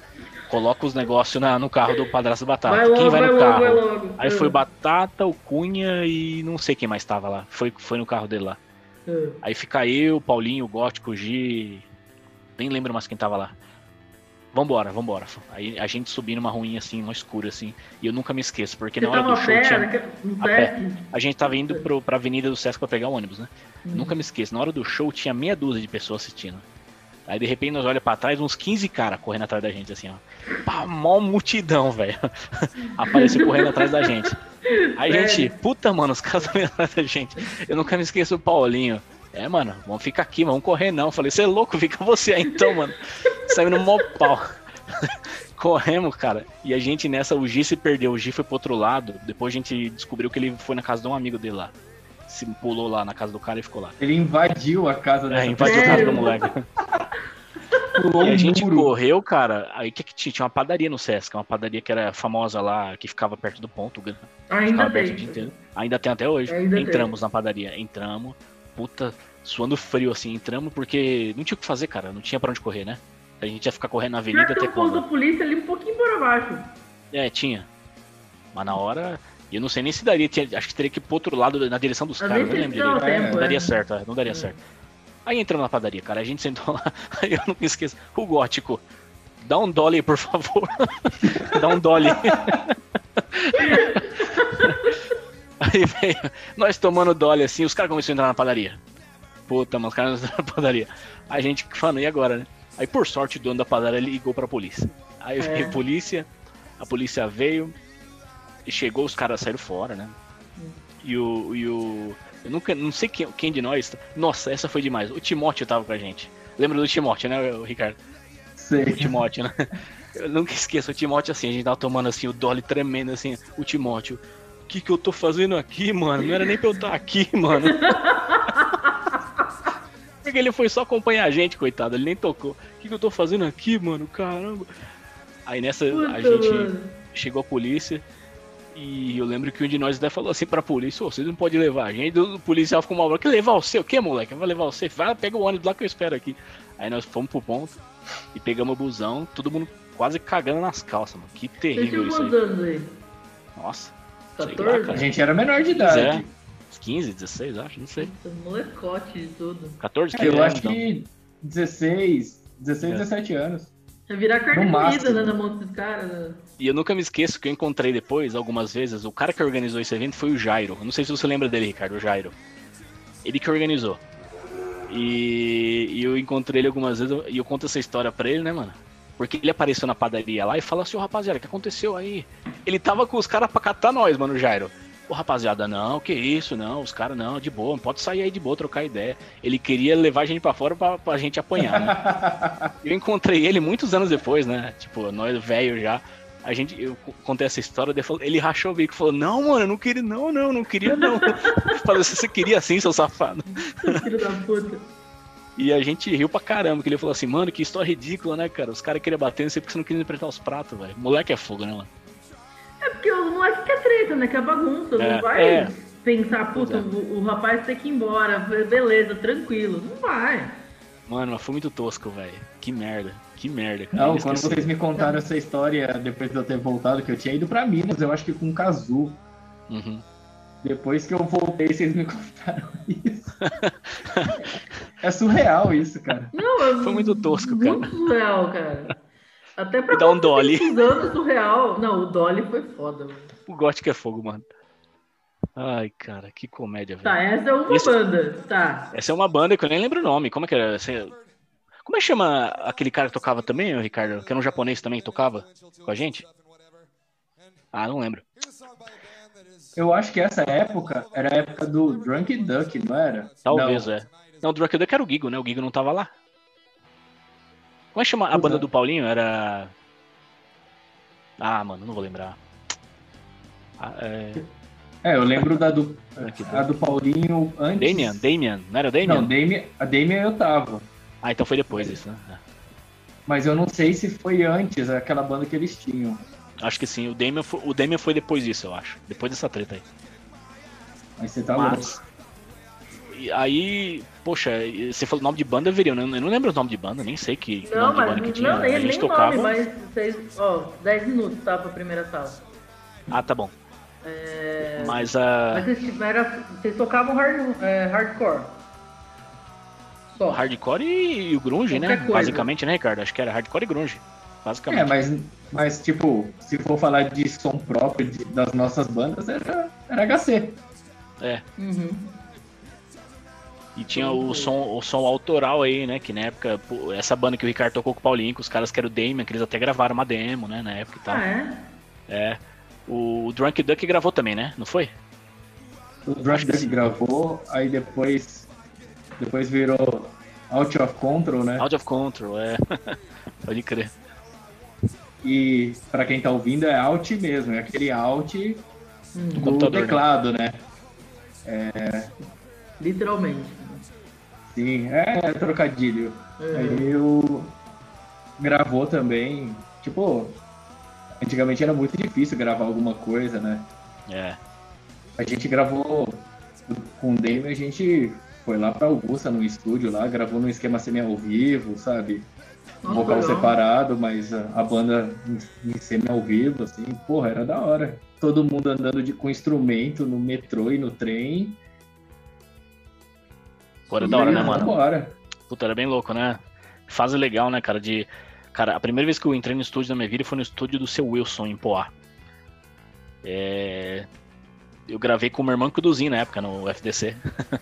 A: Coloca os negócios no carro do padrasto do Batata.
B: Vai logo,
A: Quem vai,
B: vai
A: no
B: logo,
A: carro?
B: vai logo.
A: Aí foi o Batata, o Cunha e não sei quem mais tava lá. Foi, foi no carro dele lá.
B: ah.
A: Aí fica eu, Paulinho, o Gótico, o Gi. Nem lembro mais quem tava lá. Vambora, vambora. Aí a gente subindo uma ruinha assim, uma escura assim. E eu nunca me esqueço, porque
B: Você
A: na hora do show tinha.
B: no
A: a pé. A gente tava indo pro, pra avenida do Sesc pra pegar o ônibus, né?
B: Uhum.
A: Nunca me esqueço. Na hora do show tinha meia dúzia de pessoas assistindo. Aí de repente nós olhamos pra trás, uns 15 caras correndo atrás da gente, assim, ó. Pá, mó multidão, velho. Apareceu correndo atrás da gente. Aí a gente, puta, mano, os caras estão atrás da gente. Eu nunca me esqueço o Paulinho. É, mano, vamos ficar aqui, vamos correr não. Falei, você é louco, fica você aí então, mano. Saiu no mó pau. Corremos, cara. E a gente nessa, o G se perdeu. O G foi pro outro lado. Depois a gente descobriu que ele foi na casa de um amigo dele lá. Se pulou lá na casa do cara e ficou lá.
C: Ele invadiu a casa
A: É,
C: dessa
A: invadiu a casa do moleque.
C: Pulou
A: E a gente
C: muro.
A: correu, cara. Aí que que tinha? Tinha uma padaria no Sesc, uma padaria que era famosa lá, que ficava perto do ponto.
B: Ainda
A: Ficava aberto o dia
B: tem.
A: inteiro. Ainda tem até hoje.
B: Ainda tem.
A: entramos na padaria, entramos, puta, suando frio assim, entramos porque não tinha o que fazer, cara, não tinha pra onde correr, né? A gente ia ficar correndo na avenida
B: que
A: até
B: tem um posto da
A: quando?
B: polícia ali um pouquinho para baixo.
A: É, tinha. Mas na hora, eu não sei nem se daria, tinha- acho que teria que ir pro outro lado, na direção dos caras, não lembro direito.
C: É,
B: tempo,
A: Não
B: é.
A: daria certo, é, não daria certo. Aí entramos na padaria, cara, a gente sentou lá, aí eu não me esqueço, o gótico, dá um dolly, por favor. dá um dolly. Aí veio, nós tomando dolly assim, os caras começaram a entrar na padaria. Puta, mas os caras na padaria. A gente falando, e agora, né? Aí por sorte o dono da padaria ligou pra polícia. Aí veio a polícia, a polícia veio e chegou, os caras saíram fora, né? E o. E o eu nunca. Não sei quem, quem de nós. Nossa, essa foi demais. O Timóteo tava com a gente. Lembra do Timóteo, né, Ricardo?
C: Sei.
A: O Timóteo, né? Eu nunca esqueço, o Timóteo assim, a gente tava tomando assim, o Dolly tremendo assim, o Timóteo. O que que eu tô fazendo aqui, mano? Não era nem pra eu estar aqui, mano. Porque ele foi só acompanhar a gente, coitado, ele nem tocou. O que que eu tô fazendo aqui, mano? Caramba. Aí nessa,
B: Puta,
A: a gente
B: mano.
A: chegou a polícia e eu lembro que um de nós até falou assim pra polícia, "Ô, vocês não podem levar a gente. O policial ficou mal, que levar você? O que, moleque? Vai levar você? Vai, pega o ônibus lá que eu espero aqui. Aí nós fomos pro ponto e pegamos o busão, todo mundo quase cagando nas calças, mano. Que terrível isso aí.
B: anos?
A: Nossa. lá,
B: 14?
C: A gente era menor de idade.
A: É. 15, 16, acho, não sei.
B: Molecote de tudo.
A: 14,
C: É,
A: 15
C: eu
A: anos,
C: acho
A: então.
C: que 16, 16,
A: É.
C: 17 anos.
B: Vai virar carne
C: máximo.
B: né, na mão desses caras. né?
A: E eu nunca me esqueço que eu encontrei depois, algumas vezes, o cara que organizou esse evento foi o Jairo. Eu não sei se você lembra dele, Ricardo, o Jairo. Ele que organizou. E, e eu encontrei ele algumas vezes e eu conto essa história pra ele, né, mano? Porque ele apareceu na padaria lá e falou assim, ô rapaziada, o que aconteceu aí? Ele tava com os caras pra catar nós, mano, o Jairo. Ô rapaziada, não, que isso, não, os caras não, de boa, pode sair aí de boa, trocar ideia. Ele queria levar a gente pra fora pra, pra gente apanhar, né? Eu encontrei ele muitos anos depois, né? Tipo, nós velho já. A gente, eu contei essa história, ele rachou o bico e falou: Não, mano, eu não queria, não, não, não queria, não. Eu Falei, você queria assim, seu safado.
B: Filho da puta.
A: E a gente riu pra caramba, que ele falou assim: Mano, que história ridícula, né, cara? Os caras queriam bater, não sei porque você não queria emprestar os pratos, velho. Moleque é fogo, né, mano?
B: É porque o moleque quer treta, né? Quer bagunça.
A: É,
B: não vai
A: é.
B: pensar, puta,
A: Pois
B: o, o rapaz tem que ir embora. Beleza, tranquilo. Não vai.
A: Mano, mas foi muito tosco, velho. Que merda, que merda, cara.
C: Não, quando vocês me contaram essa história depois de eu ter voltado, que eu tinha ido pra Minas, eu acho que com o Kazu.
A: Uhum.
C: Depois que eu voltei, vocês me contaram isso. é surreal isso, cara.
B: Não, é
A: Foi muito tosco, cara.
B: Muito surreal, cara. Até pra
A: dá um Dolly.
B: anos surreal. Não, o Dolly foi foda, mano.
A: O Gótico é fogo, mano. Ai, cara, que comédia, velho.
B: Tá, essa é uma
A: Esse-
B: banda. Tá.
A: Essa é uma banda que eu nem lembro o nome. Como é que era? Você- Como é que chama aquele cara que tocava também, ô, Ricardo? Que era um japonês também que tocava com a gente? Ah, não lembro.
C: Eu acho que essa época era a época do Drunk Duck, não era?
A: Talvez,
C: não.
A: é. Não, o Drunk Duck era o Gigo, né? O Gigo não tava lá. Como é que chama a banda
C: é.
A: do Paulinho? Era. Ah, mano, não vou lembrar. Ah, é...
C: É, eu lembro da do, a do Paulinho antes.
A: Damian, Damian, não era o Damian?
C: Não, Damian, a Damian eu tava.
A: Ah, então foi depois isso, né? É.
C: Mas eu não sei se foi antes aquela banda que eles tinham.
A: Acho que sim, o Damian, foi, o Damian foi depois disso, eu acho. Depois dessa treta aí.
C: Mas você tá
A: Mas.
C: louco.
A: E aí, poxa, você falou nome de banda, viria. Eu não, eu não lembro o nome de banda, nem sei que, que
B: Não,
A: nome de
B: mas
A: banda que tinha.
B: não, nem,
A: a gente
B: nem
A: tocava.
B: nome, mas vocês. Ó, 10 minutos, tá? Pra primeira sala.
A: Ah, tá bom.
B: É...
A: Mas a.
B: Mas vocês, era, vocês tocavam hard, é, hardcore. Só.
A: Hardcore e, e o grunge, né?
B: Qualquer coisa.
A: Basicamente, né, Ricardo? Acho que era hardcore e grunge. Basicamente.
C: É, mas, mas tipo, se for falar de som próprio de- das nossas bandas, era, era HC.
A: É.
B: Uhum.
A: E tinha o som, o som autoral aí, né? Que na época, essa banda que o Ricardo tocou com o Paulinho, com os caras que eram o Damien, que eles até gravaram uma demo, né? Na época e tal.
B: Ah, é?
A: É. O Drunk Duck gravou também, né? Não foi?
C: O Drunk Duck gravou, aí depois Depois virou Out of Control, né?
A: Out of Control, é. Pode crer.
C: E para quem tá ouvindo é Out mesmo, é aquele Out
B: Hum,
C: do
A: computador, né?
C: teclado, né? É,
B: literalmente.
C: Sim, é trocadilho.
B: É.
C: Aí eu gravou também, tipo, antigamente era muito difícil gravar alguma coisa, né?
A: É.
C: A gente gravou com o Damon, a gente foi lá pra Augusta, no estúdio lá, gravou num esquema semi ao vivo, sabe?
B: Nossa,
C: vocal
B: legal.
C: separado, mas a, a banda em, em semi ao vivo, assim, porra, era da hora. Todo mundo andando de, com instrumento no metrô e no trem.
A: Pô, era da hora, né, mano?
C: Bora.
A: Puta, era bem louco, né? Fase legal, né, cara? De. Cara, a primeira vez que eu entrei no estúdio da minha vida foi no estúdio do seu Wilson, em Poá. É... Eu gravei com o meu irmão Kuduzinho na época, no FDC.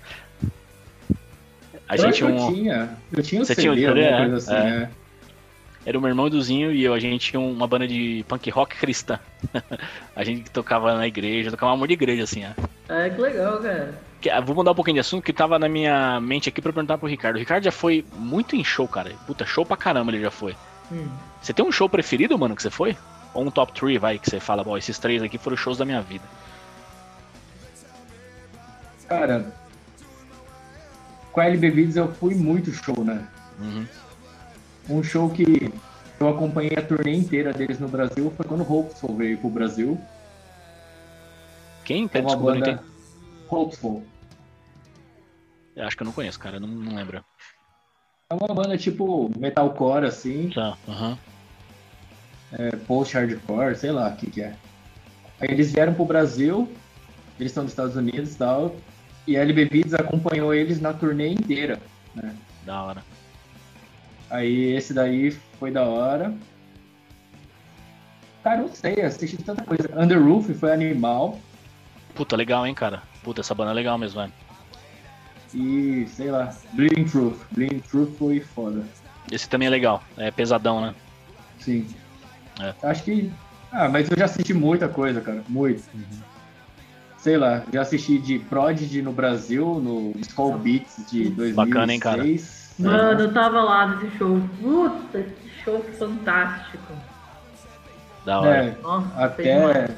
A: a
C: Eu
A: gente
C: que
A: um.
C: eu tinha. Eu tinha o
A: Você
C: CD,
A: tinha é,
C: coisa assim,
A: é.
C: né?
A: Era o meu irmão Eduzinho e eu, a gente tinha uma banda de punk rock cristã. a gente tocava na igreja, tocava amor de igreja, assim, né?
B: É, que legal, cara.
A: Ah, Vou mudar um pouquinho de assunto, que tava na minha mente aqui pra perguntar pro Ricardo. O Ricardo já foi muito em show, cara. Puta, show pra caramba ele já foi.
B: Hum.
A: Você tem um show preferido, mano, que você foi? Ou um top 3, vai, que você fala, bom, esses três aqui foram shows da minha vida.
C: Cara, com a LB Beats eu fui muito show, né?
A: Uhum.
C: Um show que eu acompanhei a turnê inteira deles no Brasil foi quando o Hopeful veio pro Brasil.
A: Quem?
C: É
A: Pera,
C: uma
A: desculpa, eu não
C: banda
A: entendi.
C: Hopeful.
A: Eu acho que eu não conheço, cara, não, não lembro.
C: É uma banda tipo metalcore, assim,
A: Tá, aham.
C: é, post-hardcore, sei lá o que que é. Aí eles vieram pro Brasil, eles estão nos Estados Unidos e tal, e a LB Beats acompanhou eles na turnê inteira. né?
A: Da hora.
C: Aí esse daí foi da hora. Cara, não sei, assisti tanta coisa. Under Roof foi animal.
A: Puta, legal, hein, cara. Puta, essa banda é legal mesmo, velho.
C: E, sei lá, Bleeding Truth. Bleeding Truth foi foda.
A: Esse também é legal, é pesadão, né?
C: Sim.
A: É.
C: Acho que. Ah, mas eu já assisti muita coisa, cara. Muito. Sei lá, já assisti de Prodigy no Brasil, no Skull Beats de 2006.
A: Bacana, hein, cara?
B: Mano, eu tava lá nesse show. Puta, que show fantástico.
A: Da hora.
C: É,
B: Nossa,
C: até.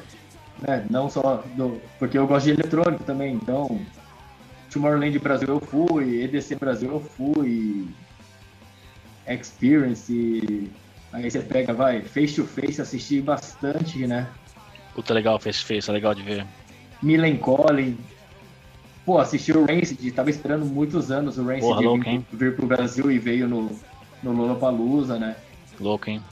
C: Né, não só do. Porque eu gosto de eletrônico também, então. Tomorrowland Brasil eu fui, EDC Brasil eu fui, Experience, aí você pega, vai, face to face, assisti bastante, né?
A: Puta, legal, fez fez, é legal de ver.
C: Millen Collin. Pô, assisti o Rancid, tava esperando muitos anos o Rancid
A: Porra, louco,
C: vir,
A: hein?
C: vir pro Brasil e veio no, no Lollapalooza, né?
A: Louco, hein?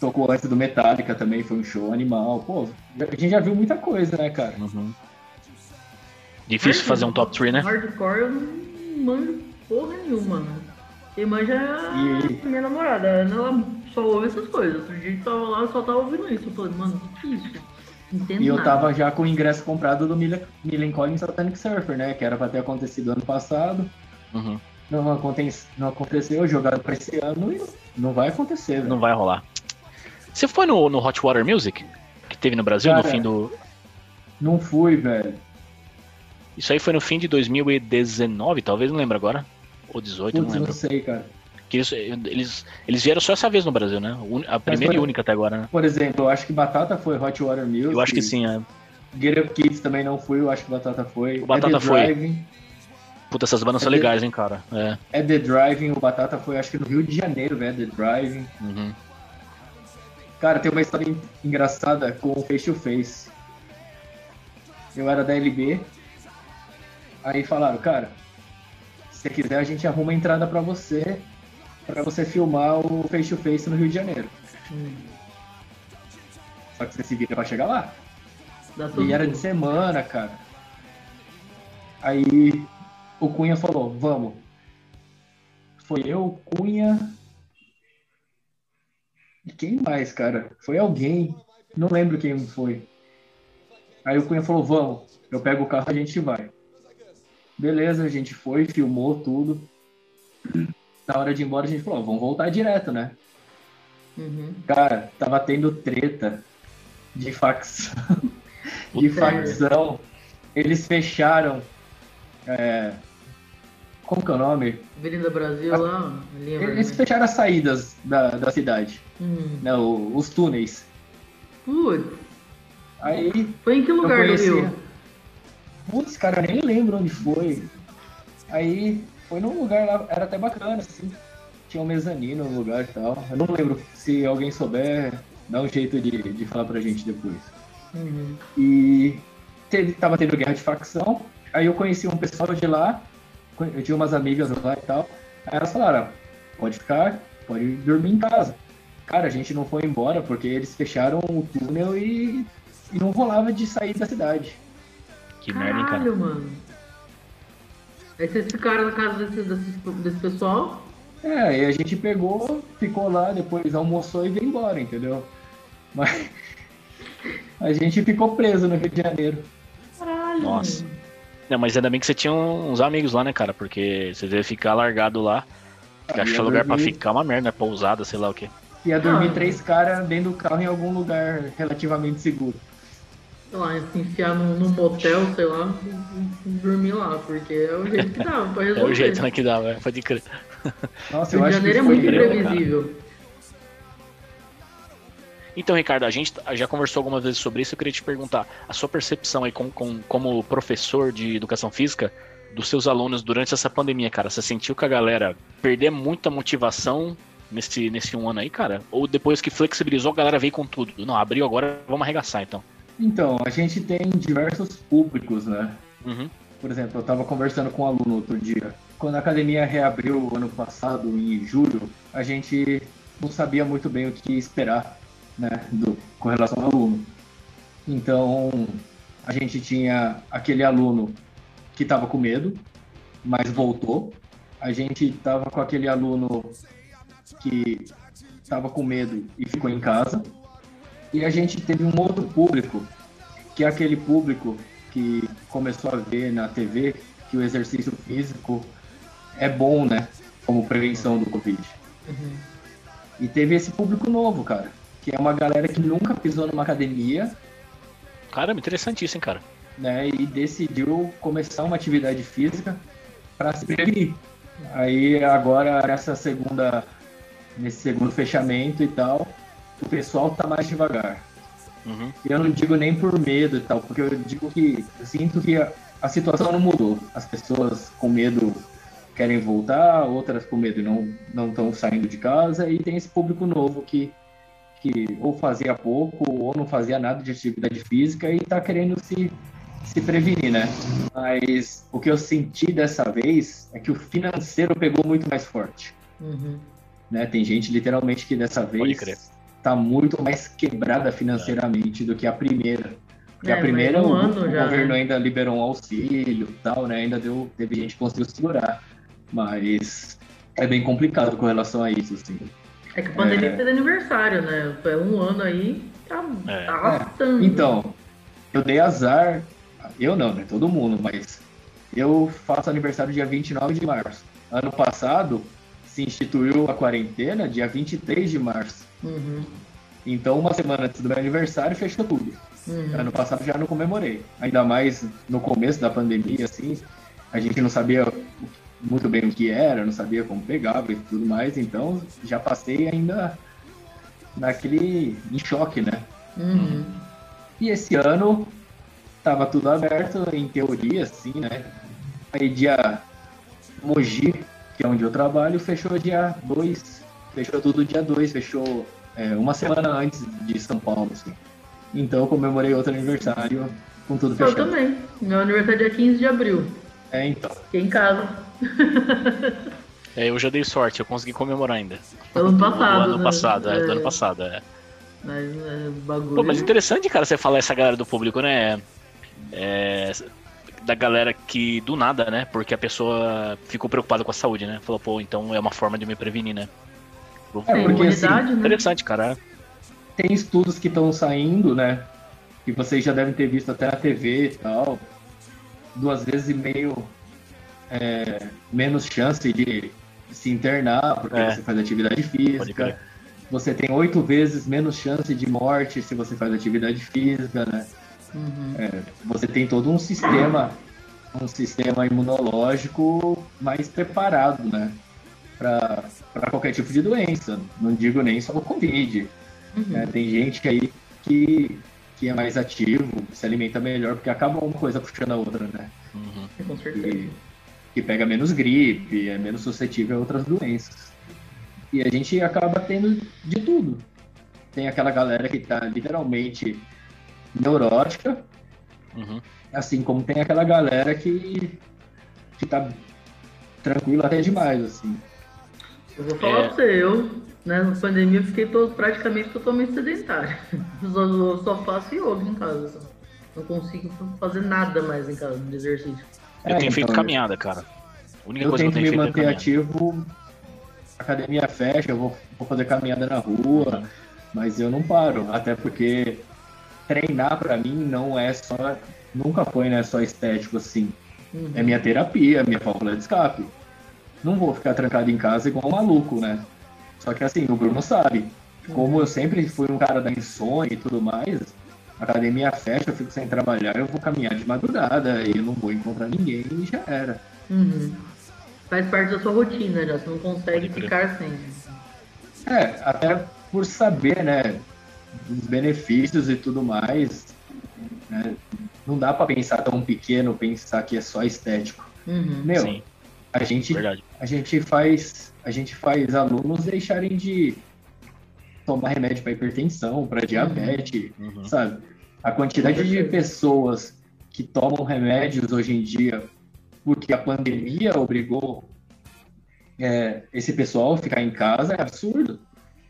C: Tocou antes do Metallica também, foi um show animal. Pô, a gente já viu muita coisa, né, cara?
A: Uhum. Difícil fazer um top 3, né?
B: Hardcore eu não manjo porra nenhuma, mano. Quem manja é
C: E-
B: a minha namorada. Ela só ouve essas coisas. Outro dia eu tava lá e só tava ouvindo isso. Eu falei, mano, o que que é isso? Entendo
C: E eu
B: nada.
C: tava já com o ingresso comprado do Millen Collins Satanic Surfer, né? Que era pra ter acontecido ano passado.
A: Uhum.
C: Não, aconte- não aconteceu, jogado pra esse ano e não vai acontecer, velho.
A: Não vai rolar. Você foi no, no Hot Water Music? Que teve no Brasil no
C: Cara,
A: fim do.
C: Não fui, velho.
A: Isso aí foi no fim de 2019, talvez, não lembro agora. Ou 18, não
C: Putz, não
A: lembro.
C: sei, cara.
A: Que eles, eles, eles vieram só essa vez no Brasil, né? A primeira
C: foi-
A: e única até agora, né?
C: Por exemplo, eu acho que Batata foi Hot Water Music.
A: Eu acho que sim, é.
C: Get Up Kids também não fui, eu acho que Batata foi.
A: O Batata
C: At the
A: foi.
C: Driving,
A: Puta, essas bandas são
C: É de-
A: legais, hein, cara. É.
C: At the Driving, o Batata foi, acho que no Rio de Janeiro, velho, At the Driving.
A: Uhum.
C: Cara, tem uma história en- engraçada com o Face to Face. Eu era da LB, aí falaram, cara, se você quiser a gente arruma a entrada pra você, pra você filmar o Face to Face no Rio de Janeiro.
B: Hum,
C: Só que você se vira pra chegar lá. E era de semana, cara. Aí o Cunha falou, vamos. Foi eu, Cunha. E quem mais, cara? Foi alguém. Não lembro quem foi. Aí o Cunha falou, vamos. Eu pego o carro e a gente vai. Beleza, a gente foi, filmou tudo. Na hora de ir embora a gente falou, vamos voltar direto, né?
B: Uhum.
C: Cara, tava tendo treta de facção. de facção. Eles fecharam é, como que é o nome?
B: Avenida Brasil
C: Ah,
B: lá, linha
C: Eles fecharam as saídas da, da cidade,
B: Hum.
C: né? o- os túneis.
B: Putz,
C: Aí,
B: foi em que lugar do. Rio?
C: Putz, cara, eu nem lembro onde foi. Aí, foi num lugar lá, era até bacana, assim. Tinha um mezanino no lugar e tal. Eu não lembro se alguém souber, dá um jeito de, de falar pra gente depois.
B: Uhum.
C: E teve, tava tendo guerra de facção. Aí eu conheci um pessoal de lá, eu tinha umas amigas lá e tal. Aí elas falaram, "Ah, pode ficar, pode dormir em casa. Cara, a gente não foi embora porque eles fecharam o túnel e, e não rolava de sair da cidade.
A: Que merda, hein, cara.
B: Caralho, mano. Aí vocês ficaram na casa desse, desse, desse pessoal?
C: É, aí a gente pegou, ficou lá, depois almoçou e veio embora, entendeu? Mas a gente ficou preso no Rio de Janeiro.
B: Caralho.
A: Nossa. Não, mas ainda bem que você tinha uns amigos lá, né, cara? Porque você deve ficar largado lá.
C: Ia
A: achar lugar pra
C: dormir-
A: ficar é uma merda, né? Pousada, sei lá o quê.
C: Ia dormir
B: Ah.
C: três caras dentro do carro em algum lugar relativamente seguro.
B: Sei lá, se enfiar num, num motel, sei lá, dormir lá, porque é o jeito que dava pra
A: É
B: resolver.
A: o jeito né, que dá, velho. Pode crer.
C: Nossa, eu
B: Rio de
C: acho que
B: Janeiro é
C: foi
B: muito
A: breve, cara. Então, Ricardo, a gente já conversou algumas vezes sobre isso. Eu queria te perguntar a sua percepção aí com, com- como professor de educação física dos seus alunos durante essa pandemia, cara. Você sentiu que a galera perder muita motivação nesse, nesse um ano aí, cara? Ou depois que flexibilizou, a galera veio com tudo? Não, abriu agora, vamos arregaçar então.
C: Então, a gente tem diversos públicos, né?
A: Uhum.
C: Por exemplo, eu estava conversando com um aluno outro dia. Quando a academia reabriu ano passado, em julho, a gente não sabia muito bem o que esperar, né, do, com relação ao aluno. Então, a gente tinha aquele aluno que estava com medo, mas voltou. A gente estava com aquele aluno que estava com medo e ficou em casa. E a gente teve um outro público, que é aquele público que começou a ver na TV que o exercício físico é bom, né? Como prevenção do Covid.
B: Uhum.
C: E teve esse público novo, cara, que é uma galera que nunca pisou numa academia,
A: Caramba, hein, cara.
C: né? E decidiu começar uma atividade física para se prevenir. Aí agora nessa segunda, nesse segundo fechamento e tal, o pessoal tá mais devagar.
A: Uhum.
C: Eu não digo nem por medo e tal, porque eu digo que eu sinto que a, a situação não mudou. As pessoas com medo querem voltar, outras com medo não não estão saindo de casa e tem esse público novo que que ou fazia pouco ou não fazia nada de atividade física e está querendo se se prevenir, né? Mas o que eu senti dessa vez é que o financeiro pegou muito mais forte,
B: Uhum.
C: né? Tem gente literalmente que dessa vez tá muito mais quebrada financeiramente do que a primeira. Porque
B: É,
C: a primeira,
B: um
C: o,
B: ano
C: o
B: já,
C: governo
B: né?
C: ainda liberou um auxílio e tal, né? Ainda deu, teve gente que conseguiu segurar. Mas é bem complicado com relação a isso, assim.
B: É que a pandemia
C: É.
B: fez aniversário, né? Foi um ano aí, tá,
A: É.
B: tá arrastando.
C: Então, eu dei azar, eu não, né? Todo mundo, mas eu faço aniversário dia 29 de março. Ano passado se instituiu a quarentena dia 23 de março.
B: Uhum.
C: Então, uma semana antes do meu aniversário, fechou tudo.
B: Uhum.
C: Ano passado já não comemorei. Ainda mais no começo da pandemia, assim, a gente não sabia muito bem o que era, não sabia como pegava e tudo mais, então já passei ainda naquele em choque, né?
B: Uhum.
C: E esse ano tava tudo aberto, em teoria, assim, né? Aí dia Mogi, que é onde eu trabalho, fechou dia 2. Fechou tudo dia 2, fechou é, uma semana antes de São Paulo, assim. Então eu comemorei outro aniversário com tudo
B: Eu
C: fechado.
B: também. Meu aniversário é dia 15 de abril.
C: É, então.
B: Fiquei em casa.
A: É, eu já dei sorte, eu consegui comemorar ainda.
B: Ano
A: Do
B: passado.
A: ano
B: né?
A: passado, é,
B: É,
A: ano passado, é.
B: Mas é, bagulho.
A: Pô, mas interessante, cara, você falar essa galera do público, né? É, da galera que do nada, né? Porque a pessoa ficou preocupada com a saúde, né? Falou, pô, então é uma forma de me prevenir, né?
C: É, porque, assim,
B: né?
A: Interessante, cara.
C: Tem estudos que estão saindo, né? Que vocês já devem ter visto até na TV e tal. Duas vezes e meio é, menos chance de se internar porque
A: É.
C: você faz atividade física. Você tem oito vezes menos chance de morte se você faz atividade física, né?
B: Uhum.
C: É, você tem todo um sistema, um sistema imunológico mais preparado, né? Para qualquer tipo de doença. Não digo nem só o Covid. Uhum. É, tem gente aí que, que é mais ativo, se alimenta melhor, porque acaba uma coisa puxando a outra, né?
B: Uhum. Com certeza. E,
C: que pega menos gripe, é menos suscetível a outras doenças. E a gente acaba tendo de tudo. Tem aquela galera que está literalmente neurótica, uhum. assim como tem aquela galera que, que tá tranquila até demais, assim.
B: Eu vou falar é... pra você, eu, né, na pandemia, fiquei todo, praticamente totalmente sedentário. Eu só, faço yoga em casa. Não consigo fazer nada mais em casa de exercício.
A: Eu é, tenho então, feito caminhada, cara.
C: A única eu coisa tento que eu tenho me manter é ativo. Academia fecha, eu vou, vou fazer caminhada na rua, uhum. mas eu não paro. Até porque treinar para mim não é só. Nunca foi, né? Só estético assim. Uhum. É minha terapia, minha válvula de escape. Não vou ficar trancado em casa igual um maluco, né? Só que assim, o Bruno sabe. Como uhum. eu sempre fui um cara da insônia e tudo mais, a academia fecha, eu fico sem trabalhar, eu vou caminhar de madrugada e eu não vou encontrar ninguém e já era.
B: Uhum. Faz parte da sua rotina já, você não consegue ficar sem.
C: É, até por saber, né, dos benefícios e tudo mais, né, não dá para pensar tão pequeno, pensar que é só estético.
B: Uhum.
C: Meu, Sim. a gente, a gente faz, a gente faz alunos deixarem de tomar remédio para hipertensão, para diabetes, uhum. uhum. sabe? A quantidade de pessoas que tomam remédios hoje em dia porque a pandemia obrigou é, esse pessoal a ficar em casa é absurdo.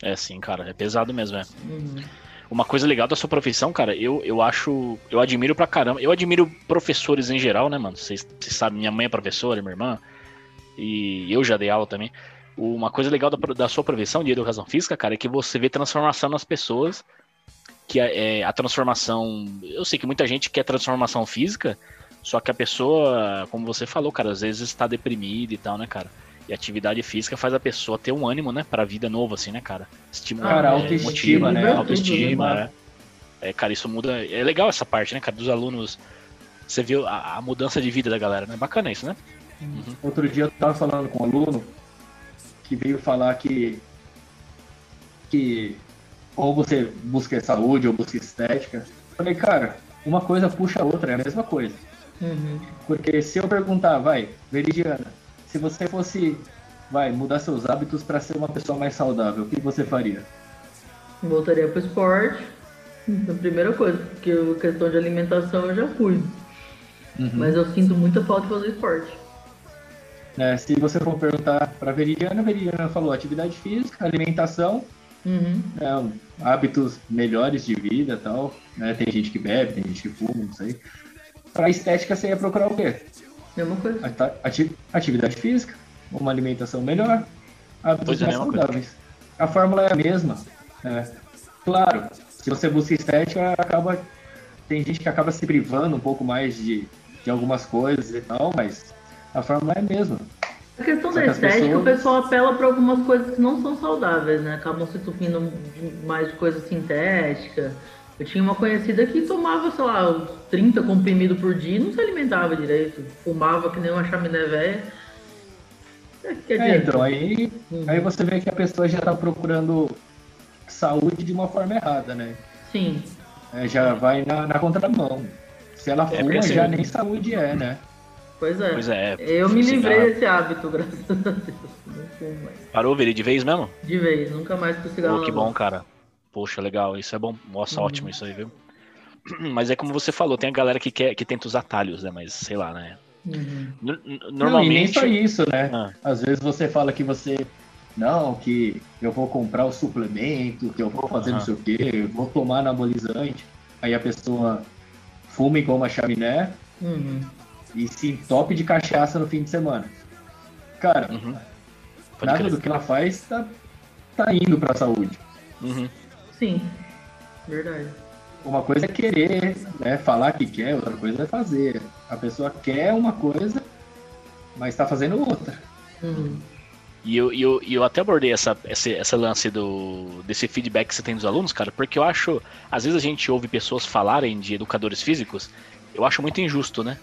A: É sim, cara, é pesado mesmo, é. Uhum. Uma coisa legal da sua profissão, cara, eu, eu acho. Eu admiro pra caramba. Eu admiro professores em geral, né, mano? Vocês sabem, minha mãe é professora, minha irmã. E eu já dei aula também. Uma coisa legal da, da sua profissão de educação física, cara, é que você vê transformação nas pessoas. Que é, é a transformação. Eu sei que muita gente quer transformação física, só que a pessoa, como você falou, cara, às vezes está deprimida e tal, né, cara? E atividade física faz a pessoa ter um ânimo, né, pra vida nova, assim, né, cara?
C: Estimula, cara, autoestima, motiva, né?
A: Autoestima, né? É, cara, isso muda. É legal essa parte, né, cara, dos alunos. Você viu a, a mudança de vida da galera, né? Bacana isso, né?
C: Uhum. Outro dia eu tava falando com um aluno que veio falar que que ou você busca saúde ou busca estética. Eu falei, cara, uma coisa puxa a outra, é a mesma coisa.
B: Uhum.
C: Porque se eu perguntar, vai, Veridiana, se você fosse, vai, mudar seus hábitos para ser uma pessoa mais saudável, o que você faria?
B: Voltaria pro esporte, a primeira coisa, porque a questão de alimentação eu já fui. Uhum. Mas eu sinto muita falta de fazer esporte.
C: É, se você for perguntar para Veridiana, a Veridiana falou atividade física, alimentação,
B: uhum.
C: é, hábitos melhores de vida tal. Né? Tem gente que bebe, tem gente que fuma, não sei. Para estética, você ia procurar o quê?
B: Mesma coisa.
C: Ati atividade física, uma alimentação melhor, hábitos é, mais saudáveis. A fórmula é a mesma. Né? Claro, se você busca estética, acaba tem gente que acaba se privando um pouco mais de, de algumas coisas e tal, mas a fórmula é a mesma.
B: A questão Só da estética, pessoas... o pessoal apela para algumas coisas que não são saudáveis, né? Acabam se tupindo mais de coisa sintética. Eu tinha uma conhecida que tomava, sei lá, 30 comprimidos por dia e não se alimentava direito. Fumava que nem uma chaminé velha.
C: É, é, então, aí, uhum. aí você vê que a pessoa já está procurando saúde de uma forma errada, né?
B: Sim.
C: É, já vai na, na contramão. Se ela é, fuma, assim, já nem saúde é, né?
B: Pois é.
A: Pois é.
B: Eu me livrei desse hábito, graças a Deus. Não fumo mais.
A: Parou, Veri, de vez mesmo?
B: De vez, nunca mais com cigarro.
A: Pô, que bom, cara. Poxa, legal, isso é bom. Nossa, uhum. ótimo isso aí, viu? Mas é como você falou, tem a galera que quer que tenta os atalhos, né? Mas sei lá, né?
B: Uhum.
C: Normalmente. Não, e nem só isso, né? Ah. Às vezes você fala que você. Não, que eu vou comprar o suplemento, que eu vou fazer uhum. não sei o quê, vou tomar anabolizante. Aí a pessoa fuma igual uma chaminé
B: uhum.
C: E se entope de cachaça no fim de semana. Cara, uhum. nada crer. do que ela faz tá, tá indo pra saúde.
A: Uhum.
B: Sim, verdade.
C: Uma coisa é querer, né, falar que quer, outra coisa é fazer. A pessoa quer uma coisa, mas está fazendo outra.
B: Uhum.
A: E eu, eu, eu até abordei essa, esse, essa lance do, desse feedback que você tem dos alunos, cara, porque eu acho, às vezes a gente ouve pessoas falarem de educadores físicos, eu acho muito injusto, né?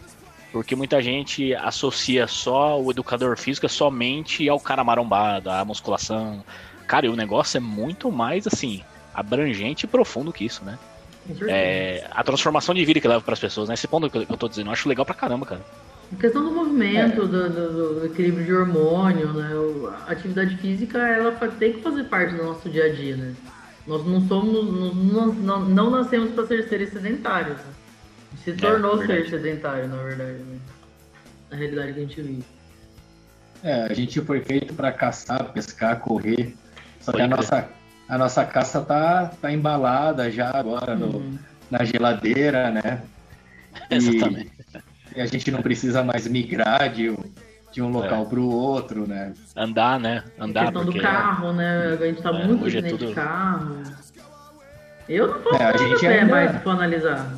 A: Porque muita gente associa só o educador físico somente ao cara marombado, à musculação. Cara, e o negócio é muito mais assim, abrangente e profundo que isso, né? É, a transformação de vida que leva para as pessoas, né? Esse ponto que eu tô dizendo, eu acho legal pra caramba, cara.
B: A questão do movimento, é. do, do, do, equilíbrio de hormônio, né? A atividade física, ela tem que fazer parte do nosso dia a dia, né? Nós não somos, não, não, não nascemos para ser seres sedentários. Né? Se é, tornou é, ser sedentário, na verdade, né? Na realidade que a gente vive.
C: É, a gente foi feito para caçar, pescar, correr. Só que a nossa, a nossa caça tá, tá embalada já agora no, uhum. na geladeira, né?
A: E, Exatamente.
C: E a gente não precisa mais migrar de, de um local é. para o outro, né?
A: Andar, né? Andar. A
B: questão porque... do carro, né? A gente tá é, muito dentro é tudo... de carro. Eu não posso é, a gente ainda... mais for analisar.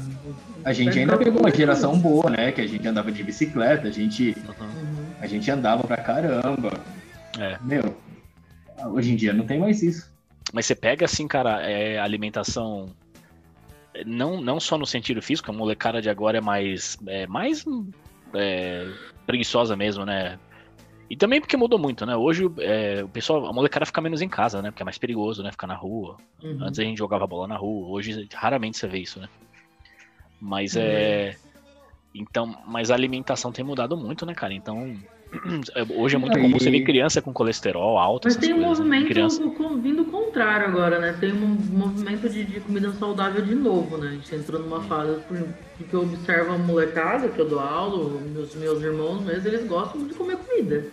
C: A gente ainda pegou uma geração boa, né? Que a gente andava de bicicleta, a gente, uhum. a gente andava pra caramba. É. Meu, hoje em dia não tem mais isso.
A: Mas você pega assim, cara, é, alimentação não, não só no sentido físico, a molecada de agora é mais, é, mais é, preguiçosa mesmo, né? E também porque mudou muito, né? Hoje é, o pessoal, a molecada fica menos em casa, né? Porque é mais perigoso, né? Ficar na rua. Uhum. Antes a gente jogava bola na rua, hoje raramente você vê isso, né? Mas uhum. é. Então, mas a alimentação tem mudado muito, né, cara? Então, Hoje é muito comum você ver criança com colesterol alto.
B: Mas tem um coisas, né? movimento criança... vindo contrário agora, né? Tem um movimento de, de, comida saudável de novo, né? A gente entrou numa fase porque eu observo a molecada, que eu dou aula, meus, meus irmãos mesmo, eles gostam de comer comida.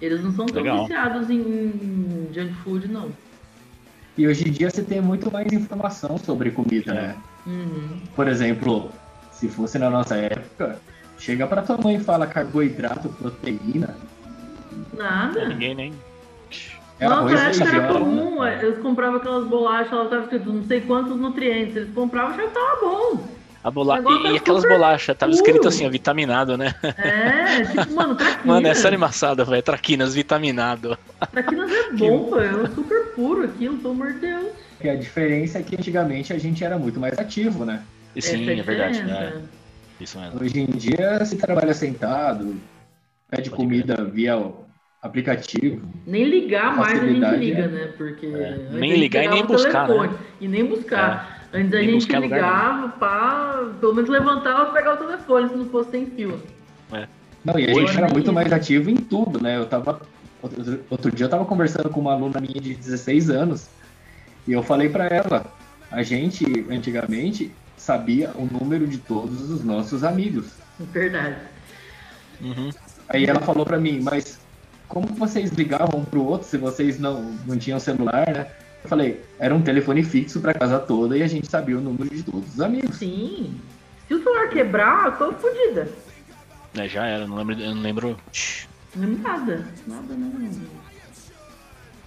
B: Eles não são tão Legal. viciados em, em junk food, não.
C: E hoje em dia você tem muito mais informação sobre comida, né? Uhum. Por exemplo, se fosse na nossa época, Chega pra tua mãe e fala carboidrato, proteína.
B: Nada.
A: Ninguém nem.
B: É Nossa, época era comum. É, eles compravam aquelas bolachas, ela tava escrito não sei quantos nutrientes. Eles compravam e já tava bom.
A: A bola... E, e aquelas bolachas, tava escrito assim, ó, vitaminado, né?
B: É, tipo, mano, traquinas.
A: Mano, essa animaçada, velho, traquinas, vitaminado.
B: Traquinas é bom, velho, é super puro aquilo, pelo amor de Deus.
C: E a diferença é que antigamente a gente era muito mais ativo, né?
A: E sim, é, é verdade, né?
C: Isso mesmo. Hoje em dia se trabalha sentado, pede Pode comida crer. via aplicativo.
B: Nem ligar mais a gente liga, é. né? Porque
A: é. nem ligar e nem buscar, né?
B: E nem buscar. É. Antes a gente ligava, pá, pelo menos levantava para pegar o telefone se não fosse sem fio.
C: É. Não, e a Hoje gente era muito mais ativo em tudo, né? Eu tava. Outro dia eu tava conversando com uma aluna minha de 16 anos e eu falei para ela, a gente, antigamente, sabia o número de todos os nossos amigos.
B: Verdade.
C: Uhum. Aí ela falou para mim, mas como vocês ligavam um pro outro se vocês não, não tinham celular, né? Eu falei, era um telefone fixo pra casa toda e a gente sabia o número de todos os amigos.
B: Sim. Se o celular quebrar, eu tô fodida.
A: É, já era, não lembro. Eu não lembro.
B: Não lembro nada. Nada, nada,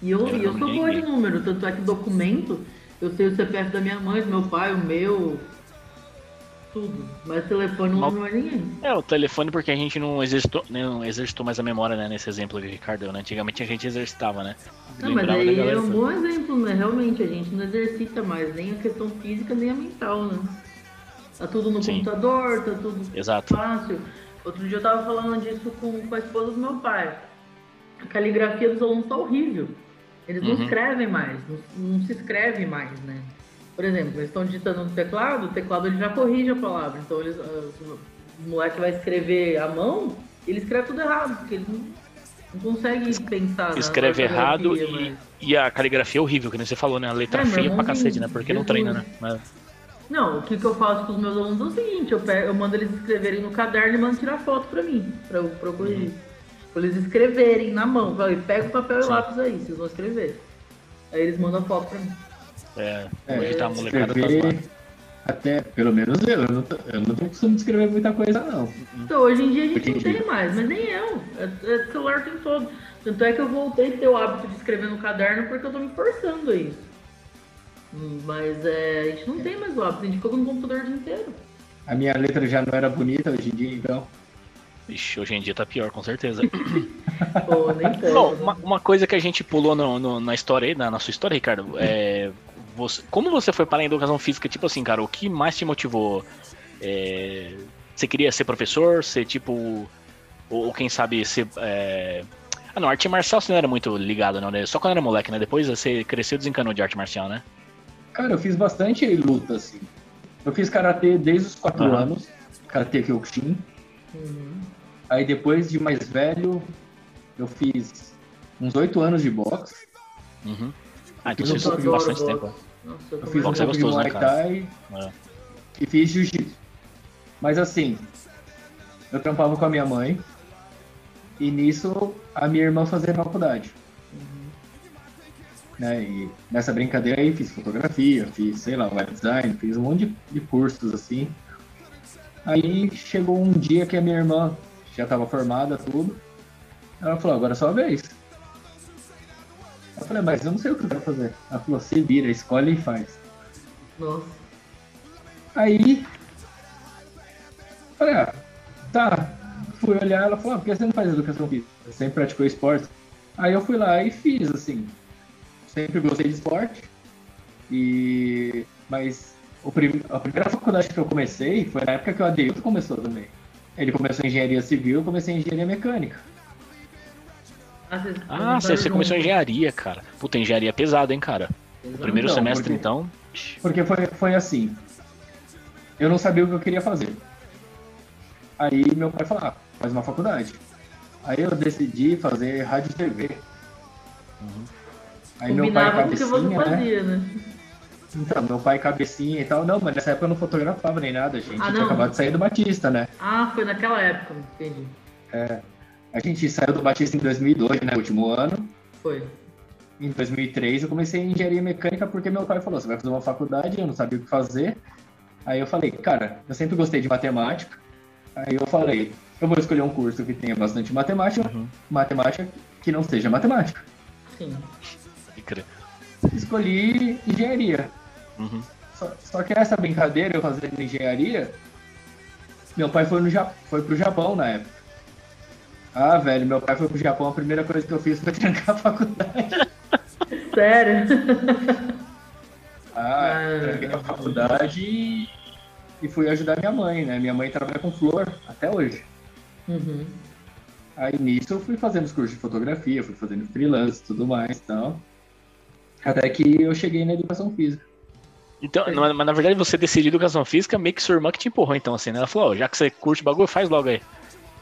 B: E eu, eu, eu sou boa de número, tanto é que documento, eu sei o CPF da minha mãe, do meu pai, o meu, tudo. Mas telefone não lembra mais ninguém.
A: É, o telefone porque a gente não exercitou, não exercitou mais a memória, né? Nesse exemplo que o Ricardo né? Antigamente a gente exercitava, né?
B: Não, mas aí é um bom exemplo, né? Realmente, a gente não exercita mais nem a questão física, nem a mental, né? Tá tudo no Sim. computador, tá tudo
A: Exato.
B: fácil. Outro dia eu tava falando disso com, com a esposa do meu pai. A caligrafia dos alunos tá horrível. Eles não uhum. escrevem mais, não, não se escreve mais, né? Por exemplo, eles estão digitando no teclado, o teclado ele já corrige a palavra. Então eles, o moleque vai escrever à mão, ele escreve tudo errado, porque ele não, não consegue pensar.
A: Escreve errado e, e, a caligrafia é horrível, que nem você falou, né? A letra é, feia pra cacete, né? Porque não treina, né? Mas...
B: Não, o que, que eu faço com os meus alunos é o seguinte, eu, pego, eu mando eles escreverem no caderno e mando tirar foto pra mim, pra eu, pra eu corrigir. Uhum. Pra eles escreverem na mão. Pega o papel Sim. e lápis aí, vocês vão escrever. Aí eles mandam a foto pra mim.
A: É, é hoje tá a molecada escrever,
C: Até, pelo menos eu, eu não, eu não tenho costume de escrever muita coisa, não.
B: Então, hoje em dia a gente Porque não tem mais, mas nem eu. É, é, celular tem todo. Tanto é que eu voltei a ter o hábito de escrever no caderno porque eu tô me forçando a isso. Mas é, a gente não tem mais o hábito, a gente ficou no computador o dia inteiro.
C: A minha letra já não era bonita hoje em dia, então.
A: Ixi, hoje em dia tá pior, com certeza.
B: Pô, nem
A: Bom, uma, uma, coisa que a gente pulou no, no, na história aí, na nossa história, Ricardo, é você, como você foi para a educação física? Tipo assim, cara, o que mais te motivou? É, Você queria ser professor, ser tipo. Ou, ou quem sabe ser. É... Ah, não, arte marcial você não era muito ligado, não, né? Só quando era moleque, né? Depois você cresceu e desencanou de arte marcial, né?
C: Cara, eu fiz bastante luta, assim. Eu fiz karatê desde os 4
A: Aham.
C: anos, karatê Kyokushin.
B: Uhum.
C: Aí depois de mais velho, eu fiz uns 8 anos de boxe.
A: Uhum. Ah, então você fez bastante
B: boxe.
A: tempo.
B: Nossa, eu também.
C: fiz um
A: Boxe é
C: pouco
A: gostoso,
C: de
A: né,
C: Muay? Thai
A: É.
C: e fiz Jiu-Jitsu. Mas assim, eu trampava com a minha mãe e nisso a minha irmã fazia faculdade. Né? E nessa brincadeira aí fiz fotografia, fiz, sei lá, web design, fiz um monte de, de cursos assim. Aí chegou um dia que a minha irmã já estava formada, tudo. Ela falou, agora é sua vez. Eu falei, mas eu não sei o que eu quero fazer. Ela falou, se vira, escolhe e faz.
B: Nossa.
C: Aí, falei, ah, tá. Fui olhar, ela falou, ah, por que você não faz educação física? Você sempre praticou esporte. Aí eu fui lá e fiz, assim. Sempre gostei de esporte. E... Mas o prim... a primeira faculdade que eu comecei foi na época que o Adeilton começou também. Ele começou em engenharia civil, eu comecei em engenharia mecânica.
B: Ah,
A: Ah, você, você começou engenharia, cara. Puta, engenharia é pesada, hein, cara. O primeiro
C: Então,
A: semestre,
C: porque-
A: então.
C: Porque foi, foi assim. Eu não sabia o que eu queria fazer. Aí meu pai falou, ah, faz uma faculdade. Aí eu decidi fazer rádio e TV. Aí meu pai
B: Combinava com o que você
C: cabecinha, né?
B: fazia, né?
C: Então, meu pai cabecinha e tal. Não, mas nessa época eu não fotografava nem nada, gente.
B: Ah,
C: tinha
B: não?
C: acabado de sair do Batista, né?
B: Ah, foi naquela época, entendi.
C: A gente saiu do Batista em 2002, né? Último ano.
B: Foi.
C: Em 2003 eu comecei em engenharia mecânica porque meu pai falou, você vai fazer uma faculdade, eu não sabia o que fazer. Aí eu falei, cara, eu sempre gostei de matemática. Aí eu falei, eu vou escolher um curso que tenha bastante matemática,
A: Uhum.
C: matemática que não seja matemática.
B: Sim.
C: Escolhi engenharia.
A: Uhum.
C: Só, só que essa brincadeira, eu fazendo engenharia, meu pai foi, no, foi pro Japão na época. Ah, velho, meu pai foi pro Japão, a primeira coisa que eu fiz foi trancar a faculdade.
B: Sério?
C: Ah,
B: Ah.
C: tranquei a faculdade e, e fui ajudar minha mãe, né? Minha mãe trabalha com flor até hoje.
B: Uhum.
C: Aí nisso eu fui fazendo os cursos de fotografia, fui fazendo freelance e tudo mais e tal. Até que eu cheguei na educação física.
A: Então, mas, mas na verdade você decidiu educação física meio que sua irmã que te empurrou, então, assim, né? Ela falou, ó, já que você curte bagulho, faz logo aí.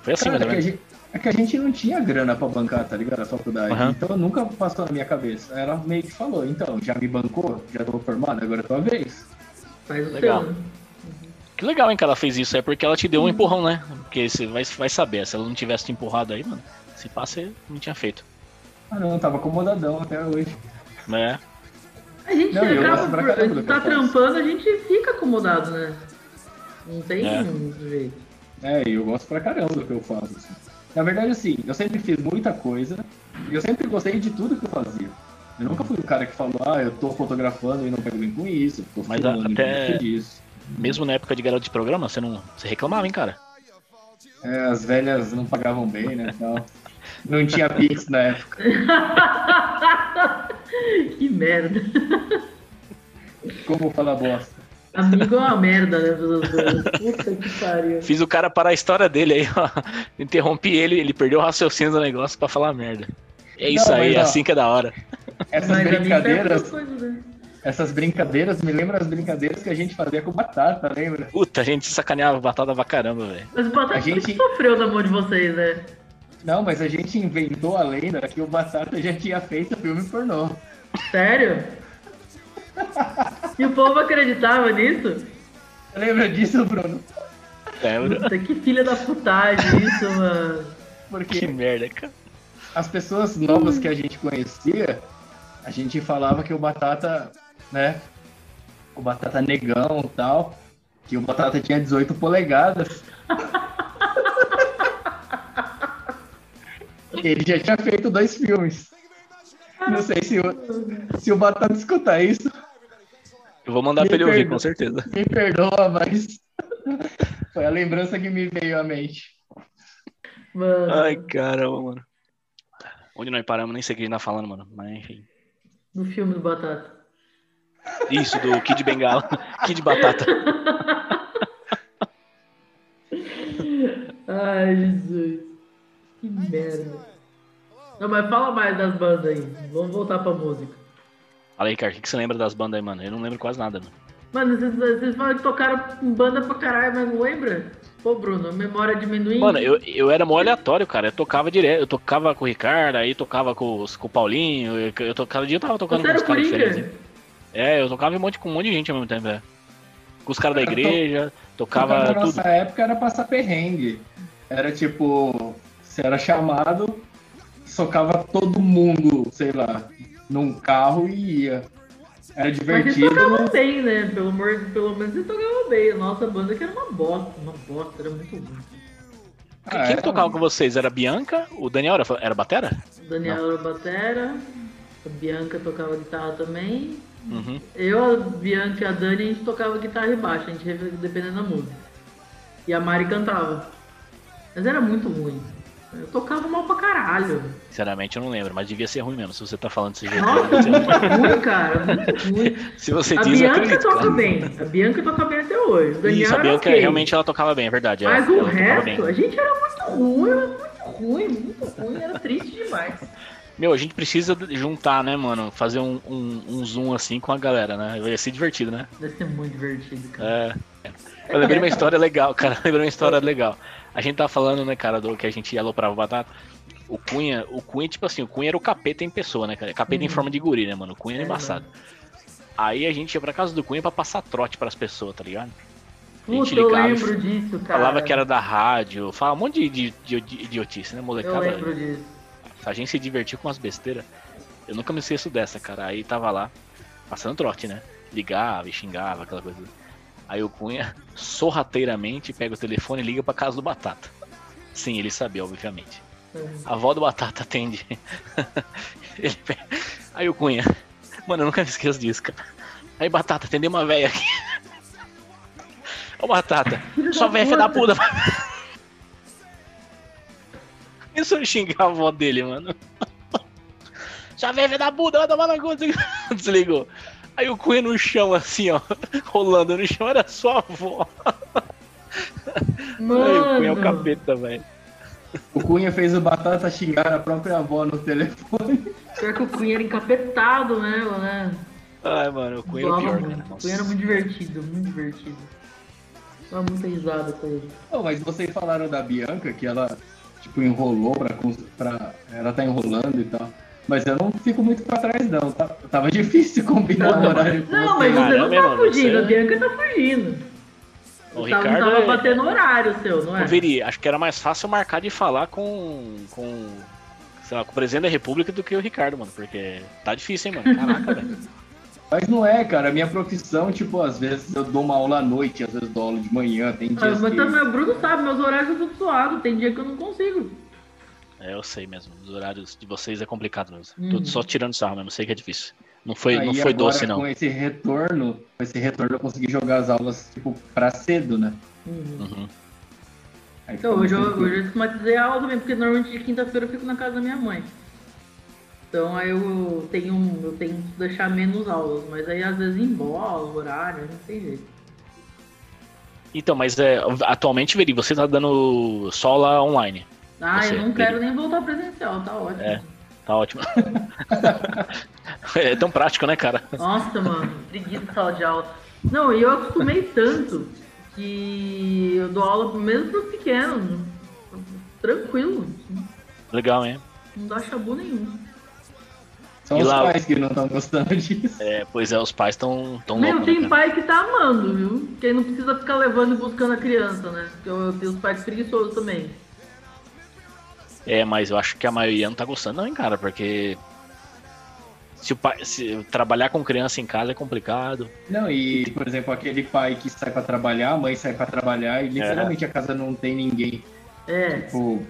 A: Foi assim,
C: Cara,
A: mais
C: é, que a
A: menos.
C: gente, é que a gente não tinha grana pra bancar, tá ligado? A faculdade.
A: Aham.
C: Então nunca passou na minha cabeça. Ela meio que falou, então, já me bancou, já tô formado, agora é tua vez.
B: Faz o
A: Legal.
B: né?
A: Que legal, hein, que ela fez isso. É porque ela te deu um empurrão, né? Porque você vai, vai saber, se ela não tivesse te empurrado aí, mano, se passa, você não tinha feito.
C: Ah não, tava acomodadão até hoje.
A: Né?
B: A gente
C: Não,
B: acaba por
C: do que
B: tá trampando, a gente fica acomodado, né? Não tem
A: É.
B: jeito.
C: É, eu gosto pra caramba do que eu faço. assim. Na verdade, assim, eu sempre fiz muita coisa e eu sempre gostei de tudo que eu fazia. Eu nunca fui o cara que falou, ah, eu tô fotografando e não pego bem com isso, tô
A: Mas
C: filmando
A: até-
C: disso.
A: Mesmo na época de garoto de programa, você não. Você reclamava, hein, cara?
C: É, as velhas não pagavam bem, né? Então, não tinha Pix na época.
B: que merda.
C: Como falar bosta?
B: Amigo é uma merda, né? Puta que pariu.
A: Fiz o cara parar a história dele aí, ó. Interrompi ele, ele perdeu o raciocínio do negócio pra falar merda. É isso
C: Não,
A: aí, é assim que é da hora.
C: Essas
B: Mas
C: brincadeiras,
B: né?
C: essas brincadeiras me lembram as brincadeiras que a gente fazia com batata, lembra?
A: Puta, a gente sacaneava batata pra caramba, velho.
B: Mas o Batata
C: A gente-
B: sofreu da mão de vocês, né?
C: Não, mas a gente inventou a lenda que o Batata já tinha feito filme pornô.
B: Sério? E o povo acreditava nisso?
C: Lembra disso, Bruno?
A: Lembra?
B: Puta, que filha da putagem isso, mano.
A: Que
C: Porque
A: merda, cara.
C: as pessoas novas que a gente conhecia, a gente falava que o Batata, né? O Batata negão e tal, que o Batata tinha 18 polegadas. Ele já tinha feito dois filmes. Não sei se o, se o Batata escutar isso,
A: Eu vou mandar pra ele ouvir, com certeza.
C: me perdoa, mas foi a lembrança que me veio à mente.
B: Mano,
A: Ai, caramba, mano. Onde nós paramos, nem sei o que a gente tá falando, mano. Mas enfim.
B: no filme do Batata.
A: Isso, do Kid Bengala. Kid Batata.
B: Ai, Jesus. Que merda. Não, mas fala mais das bandas aí. Vamos voltar pra música.
A: Fala aí, Ricardo, o que que você lembra das bandas aí, mano? Eu não lembro quase nada, mano.
B: Mano, vocês, vocês falam que tocaram em banda pra caralho, mas não lembra? Pô, Bruno, memória de amendoim.
A: Mano, eu, eu era mó aleatório, cara. Eu tocava direto. Eu tocava com o Ricardo, aí tocava com, com o Paulinho. Eu, eu to- cada dia eu tava tocando
B: Você
A: com os caras diferentes.
B: Coringa?
A: É, eu tocava um monte, com um monte de gente ao mesmo tempo, é. Com os caras da igreja,
C: Tocava
A: tocava
C: na
A: tudo.
C: nossa época era passar perrengue. Era tipo, você era chamado, socava todo mundo, sei lá, num carro e ia. Era
B: Mas vocês
C: divertido.
B: tocavam bem, né? Pelo, amor, pelo menos vocês tocavam bem. A nossa banda que era uma bosta, uma bosta, era muito ruim.
C: Ah,
A: Quem
C: era-
A: que tocava com vocês? Era a Bianca? O Daniel era, era batera?
B: O Daniel era batera, a Bianca tocava guitarra também.
A: Uhum.
B: Eu, a Bianca e a Dani, a gente tocava guitarra e baixo, a gente dependendo da música. E a Mari cantava. Mas era muito ruim. Eu tocava mal pra caralho.
A: Sinceramente, eu não lembro, mas devia ser ruim mesmo. Se você tá falando desse jeito.
B: Nossa,
A: ruim.
B: muito ruim, cara. Muito.
A: Se você
B: A
A: diz,
B: Bianca
A: acredito.
B: toca
A: cara.
B: bem. A Bianca toca bem até hoje. O Daniel
A: Isso, a Bianca
B: ok.
A: realmente ela tocava bem, é verdade. ela-
B: Mas o
A: ela
B: resto, a gente era muito ruim, era muito ruim, muito ruim, era triste demais.
A: Meu, a gente precisa juntar, né, mano? Fazer um, um, um zoom assim com a galera, né? Vai ser divertido, né?
B: Deve ser muito divertido, cara.
A: É. Eu lembrei uma história legal, cara. Eu lembrei uma história legal. A gente tava falando, né, cara, do que a gente aloprava batata. O Cunha, o Cunha, tipo assim, o Cunha era o capeta em pessoa, né, cara? Capeta em
B: Uhum.
A: forma de guri, né, mano? O Cunha era
B: É,
A: embaçado. Aí a gente ia pra casa do Cunha pra passar trote pras pessoas, tá ligado? A gente
B: Puta, eu
A: ligava e
B: lembro disso, cara.
A: Falava que era da rádio, falava um monte de, de, de- de idiotice, né,
B: Eu
A: molecada?
B: lembro disso.
A: A gente se divertiu com as besteiras. Eu nunca me esqueço dessa, cara. Aí tava lá, passando trote, né? Ligava e xingava, aquela coisa. Aí o Cunha, sorrateiramente, pega o telefone e liga pra casa do Batata. Sim, ele sabia, obviamente. A avó do Batata atende. Ele pega- Aí o Cunha, mano, eu nunca me esqueço disso, cara. Aí Batata, atendeu uma velha aqui. Ô Batata, sua velha é filha da
B: puta.
A: Isso eu xingar a avó dele, mano. Sua velha é filha da puta, tomar na conta. Desligou. Aí o Cunha no chão, assim, ó, rolando no chão, era sua avó. Aí o Cunha é o
B: Mano,
A: capeta, velho.
C: O Cunha fez o Batata xingar a própria avó no telefone.
B: pior que o Cunha era encapetado, né, né?
A: Ai, mano, o Cunha era pior,
B: muito.
A: cara.
B: O Cunha era muito divertido, muito divertido. Dava muita risada com ele.
C: Não, mas vocês falaram da Bianca, que ela, tipo, enrolou pra, pra... Ela tá enrolando e tal. Mas eu não fico muito pra trás, não. Tá- Tava difícil combinar o horário com
B: Não, mas você não tá fugindo,
A: você-
B: a Bianca tá fugindo.
A: O
B: Tava-
A: Ricardo
B: tava
A: é-
B: batendo horário seu, não é?
A: Ô, Veri, acho que era mais fácil marcar de falar com. com. Sei lá, com o presidente da república do que o Ricardo, mano. Porque tá difícil, hein, mano. Caraca, velho.
C: Mas não é, cara. A minha profissão, tipo, às vezes eu dou uma aula à noite, às vezes dou aula de manhã, tem
B: Ah,
C: dias
B: mas
C: que...
B: também o Bruno sabe, meus horários são tudo suados, tem dia que eu não consigo.
A: É, eu sei mesmo. Os horários de vocês é complicado mesmo.
B: Uhum.
A: Tô só tirando sarro mesmo, sei que é difícil. Não foi,
C: Aí
A: não foi
C: agora,
A: doce, não.
C: Com esse retorno, com esse retorno eu consegui jogar as aulas, tipo, pra cedo, né?
B: Uhum.
A: Uhum.
C: Aí
B: Então, hoje eu, hoje eu esquematizei a aula também, porque normalmente de quinta-feira eu fico na casa da minha mãe. Então aí eu tenho, eu tenho que deixar menos aulas, mas aí às vezes embola o horário, não tem jeito.
A: Então, mas é, atualmente, Veri, você tá dando só lá online.
B: Ah,
A: Você,
B: eu não quero nem voltar presencial, tá ótimo.
A: É. Tá ótimo. é tão prático, né, cara?
B: Nossa, mano, preguiça de sala de aula. Não, e eu acostumei tanto que eu dou aula mesmo pros pequenos. Tranquilo.
A: Legal, hein?
B: Não dá chabu nenhum.
C: São
A: E
C: os
A: lá-
C: pais que não estão gostando disso.
A: É, pois é, os pais estão tão
B: Meu,
A: loucos,
B: tem
A: né,
B: pai que tá amando, viu? Que aí não precisa ficar levando e buscando a criança, né? Porque eu tenho os pais preguiçosos também.
A: É, mas eu acho que a maioria não tá gostando, não, hein, cara, porque. Se, o pai, se trabalhar com criança em casa é complicado.
C: Não, e, por exemplo, aquele pai que sai pra trabalhar, a mãe sai pra trabalhar e literalmente a casa não tem ninguém.
B: É.
C: Tipo,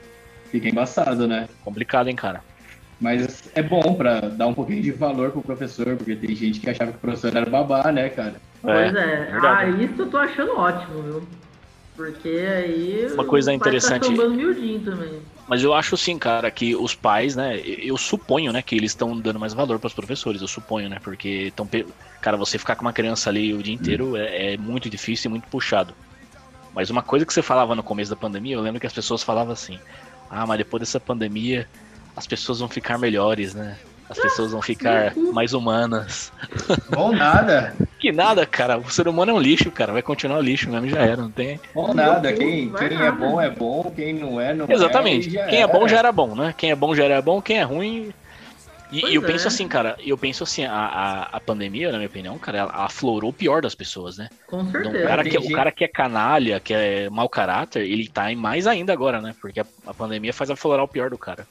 C: fica embaçado, né?
A: Complicado, hein, cara.
C: Mas é bom pra dar um pouquinho de valor pro professor, porque tem gente que achava que o professor era babá, né, cara?
B: Pois é. Ah,
A: verdade.
B: isso eu tô achando ótimo, viu? Porque aí.
A: Uma coisa
B: o pai
A: interessante-
B: Tá também.
A: Mas eu acho sim, cara, que os pais, né? Eu suponho, né, que eles estão dando mais valor pros professores, eu suponho, né? Porque estão. Cara, você ficar com uma criança ali o dia inteiro é, é muito difícil e muito puxado. Mas uma coisa que você falava no começo da pandemia, eu lembro que as pessoas falavam assim: ah, mas depois dessa pandemia as pessoas vão ficar melhores, né? As pessoas vão ficar mais humanas.
C: Bom nada.
A: Que nada, cara. O ser humano é um lixo, cara. Vai continuar lixo meso, já era, não tem.
C: Bom nada. Quem, quem é bom é bom, quem não é, não
A: Exatamente.
C: é.
A: Exatamente. Quem é bom já era bom, né? Quem é bom já era bom, quem é ruim. E, e eu é. penso assim, cara, eu penso assim, a, a, a, pandemia, na minha opinião, cara, ela aflorou o pior das pessoas, né?
B: Com certeza.
A: Então, o, cara que, o cara que é canalha, que é mau caráter, ele tá em mais ainda agora, né? Porque a, a pandemia faz aflorar o pior do cara.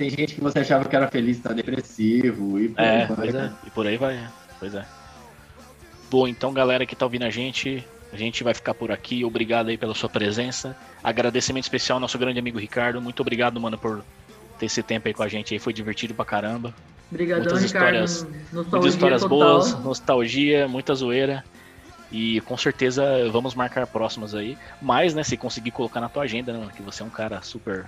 C: Tem gente que você achava que era feliz, tá depressivo e por
A: é, aí vai. Pois é, e por aí vai, pois é. Bom, então galera que tá ouvindo a gente, a gente vai ficar por aqui. Obrigado aí pela sua presença. Agradecimento especial ao nosso grande amigo Ricardo. Muito obrigado, mano, por ter esse tempo aí com a gente aí. Foi divertido pra caramba.
B: Obrigadão, muitas
A: Ricardo. Histórias, muitas histórias total. boas, nostalgia, muita zoeira. E com certeza vamos marcar próximas aí. Mas, né, se conseguir colocar na tua agenda, né, que você é um cara super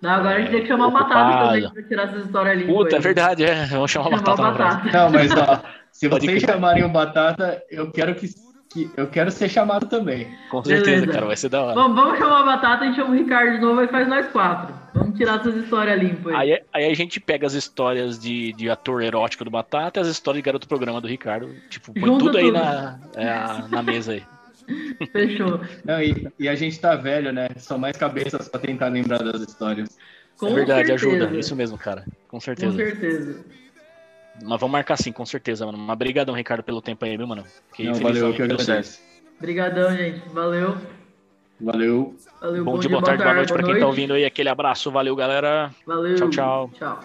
B: não, agora a gente tem que chamar o Batata também pra tirar essas histórias ali.
A: Puta, é verdade, é. Vamos chamar, chamar Batata.
C: batata. Não, mas ó, se vocês chamarem o Batata, eu quero que, que, eu quero ser chamado também.
A: Com certeza, Beleza. cara, vai ser da hora.
B: Vamos, vamos chamar o Batata, a gente chama o Ricardo de novo e faz nós quatro. Vamos tirar essas histórias limpas
A: aí. aí. Aí a gente pega as histórias de, de ator erótico do Batata e as histórias de garoto programa do Ricardo. Tipo, põe tudo, tudo, aí na, é, na mesa aí.
B: Fechou.
C: Não, e, e, a gente tá velho, né? São mais cabeças pra tentar lembrar das histórias.
A: Com é verdade, certeza. ajuda. Isso mesmo, cara. Com certeza.
B: Com certeza.
A: Mas vamos marcar sim, com certeza, mano. Mas obrigadão, Ricardo, pelo tempo aí, viu, mano?
C: Que Não, valeu, que eu agradeço.
B: Obrigadão, gente. Valeu.
C: Valeu.
A: Valeu bom, bom dia, boa tarde, boa, tarde, boa noite pra quem tá ouvindo aí. Aquele abraço. Valeu, galera.
B: Valeu.
A: Tchau, tchau.
B: Tchau.